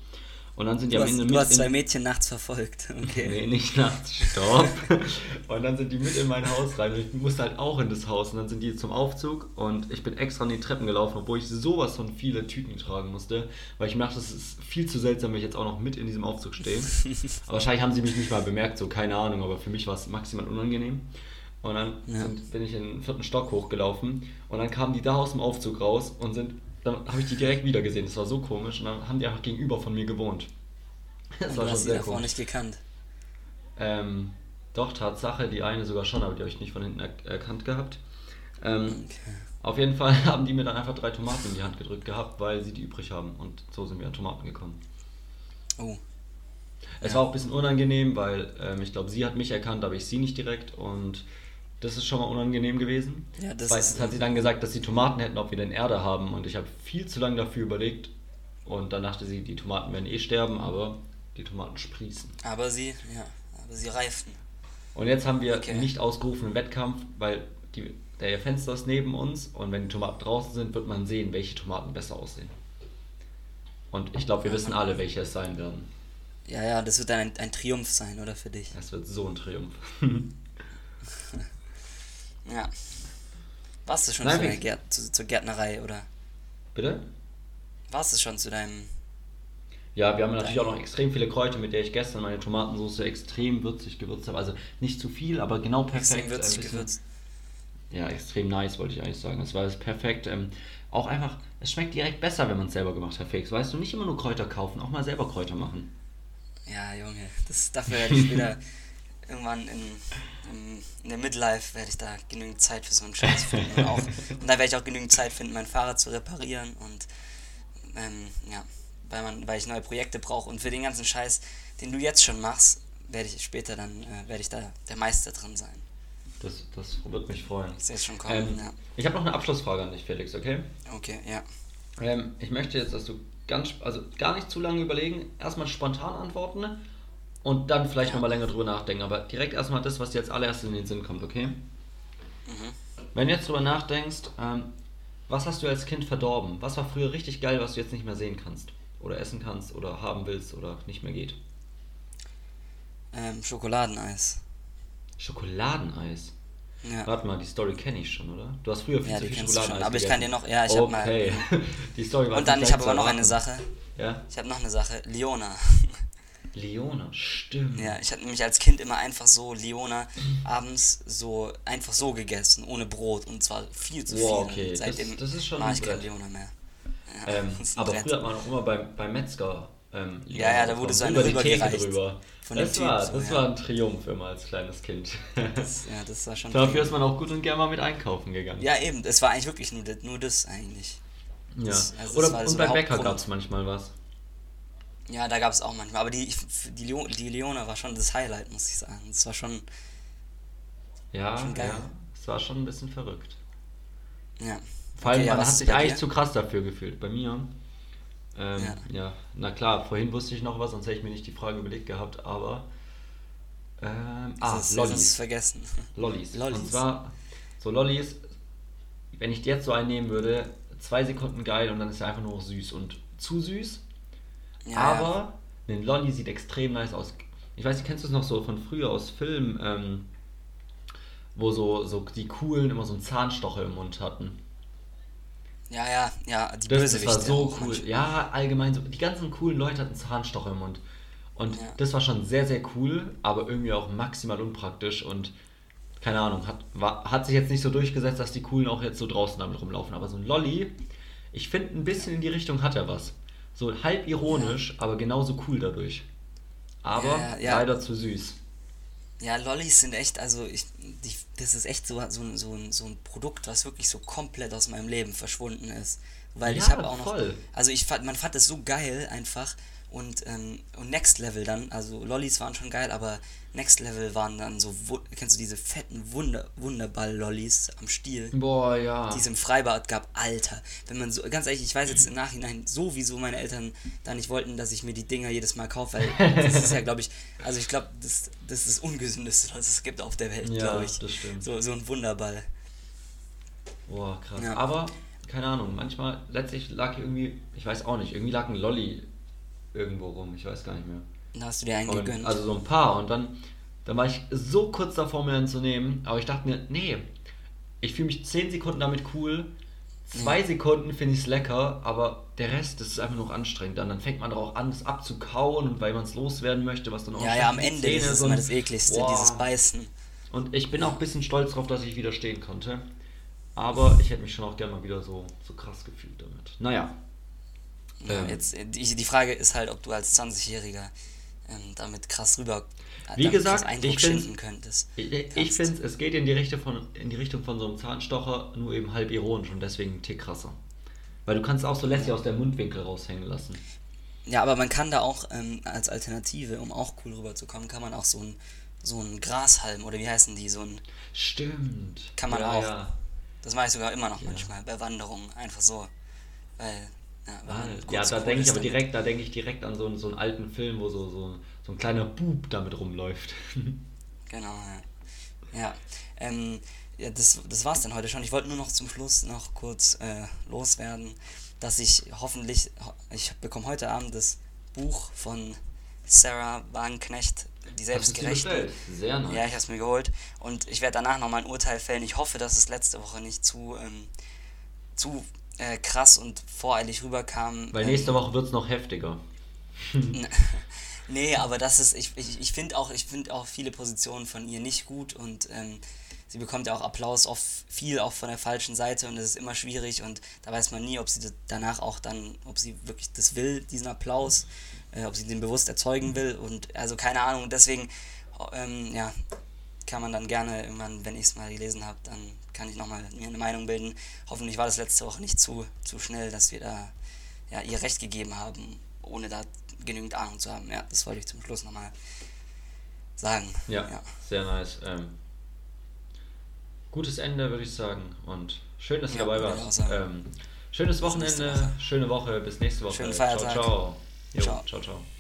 Und dann sind die
Du
am
hast,
Ende
du
mit
hast zwei Mädchen nachts verfolgt. *laughs* Okay.
Nee, nicht nachts, stopp. *laughs* und dann sind die mit in mein Haus rein und ich musste halt auch in das Haus. Und dann sind die zum Aufzug und ich bin extra an die Treppen gelaufen, obwohl ich sowas von viele Tüten tragen musste, weil ich mir dachte, das ist viel zu seltsam, wenn ich jetzt auch noch mit in diesem Aufzug stehe. *laughs* aber wahrscheinlich haben sie mich nicht mal bemerkt, so keine Ahnung, aber für mich war es maximal unangenehm. Und dann
Ja.
sind, bin ich in den vierten Stock hochgelaufen und dann kamen die da aus dem Aufzug raus und sind, dann habe ich die direkt wieder gesehen. Das war so komisch und dann haben die einfach gegenüber von mir gewohnt. Das
Und
war
du
schon
hast sie
sehr
davor
komisch.
nicht gekannt.
Ähm, doch, Tatsache, die eine sogar schon, aber die habe ich nicht von hinten er erkannt gehabt. Ähm,
Okay.
Auf jeden Fall *laughs* haben die mir dann einfach drei Tomaten in die Hand gedrückt gehabt, weil sie die übrig haben. Und so sind wir an Tomaten gekommen.
Oh,
Es
Ja.
war auch ein bisschen unangenehm, weil ähm, ich glaube, sie hat mich erkannt, aber ich sie nicht direkt. Und das ist schon mal unangenehm gewesen.
Ja, das
Zweitens hat sie dann gesagt, dass sie Tomaten hätten, ob wir denn Erde haben. Und ich habe viel zu lange dafür überlegt. Und dann dachte sie, die Tomaten werden eh sterben, aber die Tomaten sprießen.
aber sie, ja, aber sie reiften.
Und jetzt haben wir
Okay.
nicht ausgerufenen Wettkampf, weil die, der Fenster ist neben uns und wenn die Tomaten draußen sind, wird man sehen, welche Tomaten besser aussehen. Und ich glaube, wir wissen alle, welche es sein werden.
Ja, ja, das wird dann ein, ein Triumph sein, oder für dich?
Es wird so ein Triumph. *laughs*
Ja. Warst du schon
Nein,
zu
wie-
Gärt zu, zur Gärtnerei, oder?
Bitte?
Warst du schon zu deinem.
Ja, wir haben natürlich auch noch extrem viele Kräuter, mit der ich gestern meine Tomatensauce extrem würzig gewürzt habe. Also nicht zu viel, aber genau perfekt.
Extrem würzig
ein bisschen-
gewürzt.
Ja, extrem nice, wollte ich eigentlich sagen. Das war perfekt. Ähm, auch einfach, es schmeckt direkt besser, wenn man es selber gemacht hat, Felix. Weißt du, nicht immer nur Kräuter kaufen, auch mal selber Kräuter machen.
Ja, Junge, das, dafür werde ich *laughs* wieder irgendwann in, in, in der Midlife werde ich da genügend Zeit für so einen Scheiß finden. Und, auch, und da werde ich auch genügend Zeit finden, mein Fahrrad zu reparieren und ähm, ja, weil, man, weil ich neue Projekte brauche. Und für den ganzen Scheiß, den du jetzt schon machst, werde ich später dann, äh, werde ich da der Meister drin sein.
Das, das wird mich freuen.
Sehe es schon kommen,
Ähm,
ja.
Ich habe noch eine Abschlussfrage an dich, Felix, okay?
Okay, ja.
Ähm, ich möchte jetzt, dass du ganz, also gar nicht zu lange überlegen, erstmal spontan antworten und dann vielleicht
Ja.
nochmal länger drüber nachdenken. Aber direkt erstmal das, was dir als allererstes in den Sinn kommt, okay?
Mhm.
Wenn du jetzt drüber nachdenkst, ähm, was hast du als Kind verdorben? Was war früher richtig geil, was du jetzt nicht mehr sehen kannst? Oder essen kannst oder haben willst oder nicht mehr geht?
Ähm, Schokoladeneis.
Schokoladeneis.
Ja.
Warte mal, die Story kenne ich schon, oder? Du hast früher viel
Ja,
zu viel Schokoladeneis
schon, aber ich kann dir noch- ja, ich hab mal-
Okay, *laughs* die Story war
Und dann, ich habe aber noch eine. Sache.
Ja?
Ich habe noch eine Sache. Leona. *laughs*
Leona, stimmt.
Ja, ich habe nämlich als Kind immer einfach so Leona abends so einfach so gegessen, ohne Brot und zwar viel zu
Wow,
viel.
okay,
Seitdem
das- das ist schon ein
ich kein
Brett.
Leona mehr. Ja,
Ähm, *laughs*
das
aber
Brett.
früher hat man auch immer beim, beim Metzger. Ähm,
Ja, ja, da wurde so eine
über die Theke drüber.
Von
das war,
so,
das
ja.
war ein Triumph immer als kleines Kind.
Das, *laughs* ja, das war schon.
Dafür ist man auch gut und gerne mal mit einkaufen gegangen.
ja, eben, es war eigentlich wirklich nur, das- nur das eigentlich.
Ja.
das- also das
Oder und beim Bäcker gab es manchmal was.
Ja, da gab es auch manchmal, aber die, die, Leo, die Leona war schon das Highlight, muss ich sagen. Das war schon,
Ja,
Schon geil.
ja. Es war schon ein bisschen verrückt.
ja.
Vor allem,
Okay, ja,
man hat sich eigentlich
dir?
zu krass dafür gefühlt. Bei mir, ähm,
Ja.
ja. na klar, vorhin wusste ich noch was, sonst hätte ich mir nicht die Frage überlegt gehabt, aber. Ähm, ah,
ist,
Lollis.
Vergessen.
Lollis.
Lollis.
Und zwar, so Lollis, wenn ich jetzt so einen nehmen würde, zwei Sekunden geil und dann ist er einfach nur noch süß und zu süß.
Ja,
aber ein Lolli sieht extrem nice aus. Ich weiß nicht, kennst du es noch so von früher aus Filmen, ähm, wo so, so die coolen immer so einen Zahnstocher im Mund hatten?
ja, ja, ja, die
Das, das war so cool.
manchmal.
Ja, allgemein so. Die ganzen coolen Leute hatten Zahnstocher im Mund. Und
Ja.
das war schon sehr, sehr cool, aber irgendwie auch maximal unpraktisch und keine Ahnung, hat, war, hat sich jetzt nicht so durchgesetzt, dass die Coolen auch jetzt so draußen damit rumlaufen. Aber so ein Lolli, ich finde, ein bisschen in die Richtung hat er was. So halb ironisch, aber genauso cool dadurch. Aber
Ja, ja, ja.
leider zu süß.
Ja, Lollis sind echt, also ich, die, das ist echt so, so, so, ein, so ein Produkt, was wirklich so komplett aus meinem Leben verschwunden ist. Weil
Ja,
ich habe auch noch,
voll.
also ich fand, man fand es so geil einfach und, ähm, und Next Level dann, also Lollis waren schon geil, aber Next Level waren dann so, kennst du diese fetten Wunder, Wunderball-Lollis am Stiel?
Boah, ja.
die es im Freibad gab, Alter, wenn man so, ganz ehrlich, ich weiß jetzt im Nachhinein so, wieso meine Eltern da nicht wollten, dass ich mir die Dinger jedes Mal kaufe, weil das ist ja, glaube ich, also ich glaube, das, das ist das Ungesündeste, was es gibt auf der Welt,
Ja,
glaube ich.
das stimmt.
So, so ein Wunderball.
Boah, krass.
Ja.
Aber, keine Ahnung, manchmal, letztlich lag irgendwie, ich weiß auch nicht, irgendwie lag ein Lolli irgendwo rum, ich weiß gar nicht mehr.
Da hast du dir einen
Und,
gegönnt.
also so ein paar und dann, dann war ich so kurz davor, mir einen zu nehmen, aber ich dachte mir, nee, ich fühle mich 10 Sekunden damit cool, zwei Sekunden finde ich es lecker, aber der Rest, das ist einfach nur anstrengend. Dann, dann fängt man auch an, es abzukauen und weil man es loswerden möchte, was dann auch
ja, ja, am Ende ist es immer das ekligste,
Boah.
dieses Beißen.
Und ich bin auch ein bisschen stolz drauf, dass ich widerstehen konnte. Aber ich hätte mich schon auch gerne mal wieder so, so krass gefühlt damit. Naja.
Ja,
Ähm.
jetzt, die, die Frage ist halt, ob du als 20-Jähriger ähm, damit krass rüber äh,
Wie gesagt, ich
könntest.
Ich, finde, es geht in die, Richtung von, in die Richtung von so einem Zahnstocher, nur eben halb ironisch und deswegen ein Tick krasser. Weil du kannst auch so lässig aus der Mundwinkel raushängen lassen.
Ja, aber man kann da auch ähm, als Alternative, um auch cool rüberzukommen, kann man auch so ein so ein Grashalm oder wie heißen die, so ein,
Stimmt.
Kann man
ja,
auch.
Ja.
das mache ich sogar immer noch
Ja.
manchmal bei Wanderungen, einfach so, weil, ja,
Ah, da denke ich aber direkt, da denke ich direkt an so, einen- so einen alten Film, wo so, so, so ein kleiner Bub damit rumläuft. *laughs*
Genau, ja. Ja, ähm, ja das, das war's dann heute schon. Ich wollte nur noch zum Schluss noch kurz äh, loswerden, dass ich hoffentlich, ho- ich bekomme heute Abend das Buch von Sarah Wagenknecht, die
bestellt? Sehr nice.
Ja, ich habe es mir geholt und ich werde danach nochmal ein Urteil fällen. Ich hoffe, dass es letzte Woche nicht zu, ähm, zu äh, krass und voreilig rüberkam.
Weil
ähm,
nächste Woche wird es noch heftiger. *laughs*
Nee, aber das ist, ich, ich, ich finde auch, ich finde auch viele Positionen von ihr nicht gut und ähm, sie bekommt ja auch Applaus oft viel auch von der falschen Seite und das ist immer schwierig und da weiß man nie, ob sie danach auch dann, ob sie wirklich das will, diesen Applaus, äh, ob sie den bewusst erzeugen will und also keine Ahnung, und deswegen, ähm, ja, kann man dann gerne irgendwann, wenn ich es mal gelesen habe, dann kann ich nochmal mir eine Meinung bilden. Hoffentlich war das letzte Woche nicht zu, zu schnell, dass wir da ja, ihr Recht gegeben haben, ohne da genügend Ahnung zu haben. Ja, das wollte ich zum Schluss nochmal sagen.
Ja,
ja.
sehr nice. Ähm, gutes Ende, würde ich sagen. Und schön, dass ihr
Ja,
dabei wart. Ähm, schönes Wochenende,
Woche.
schöne Woche, bis nächste Woche.
Schönen Feiertag.
Ciao, ciao. Jo,
Ciao.
ciao, ciao.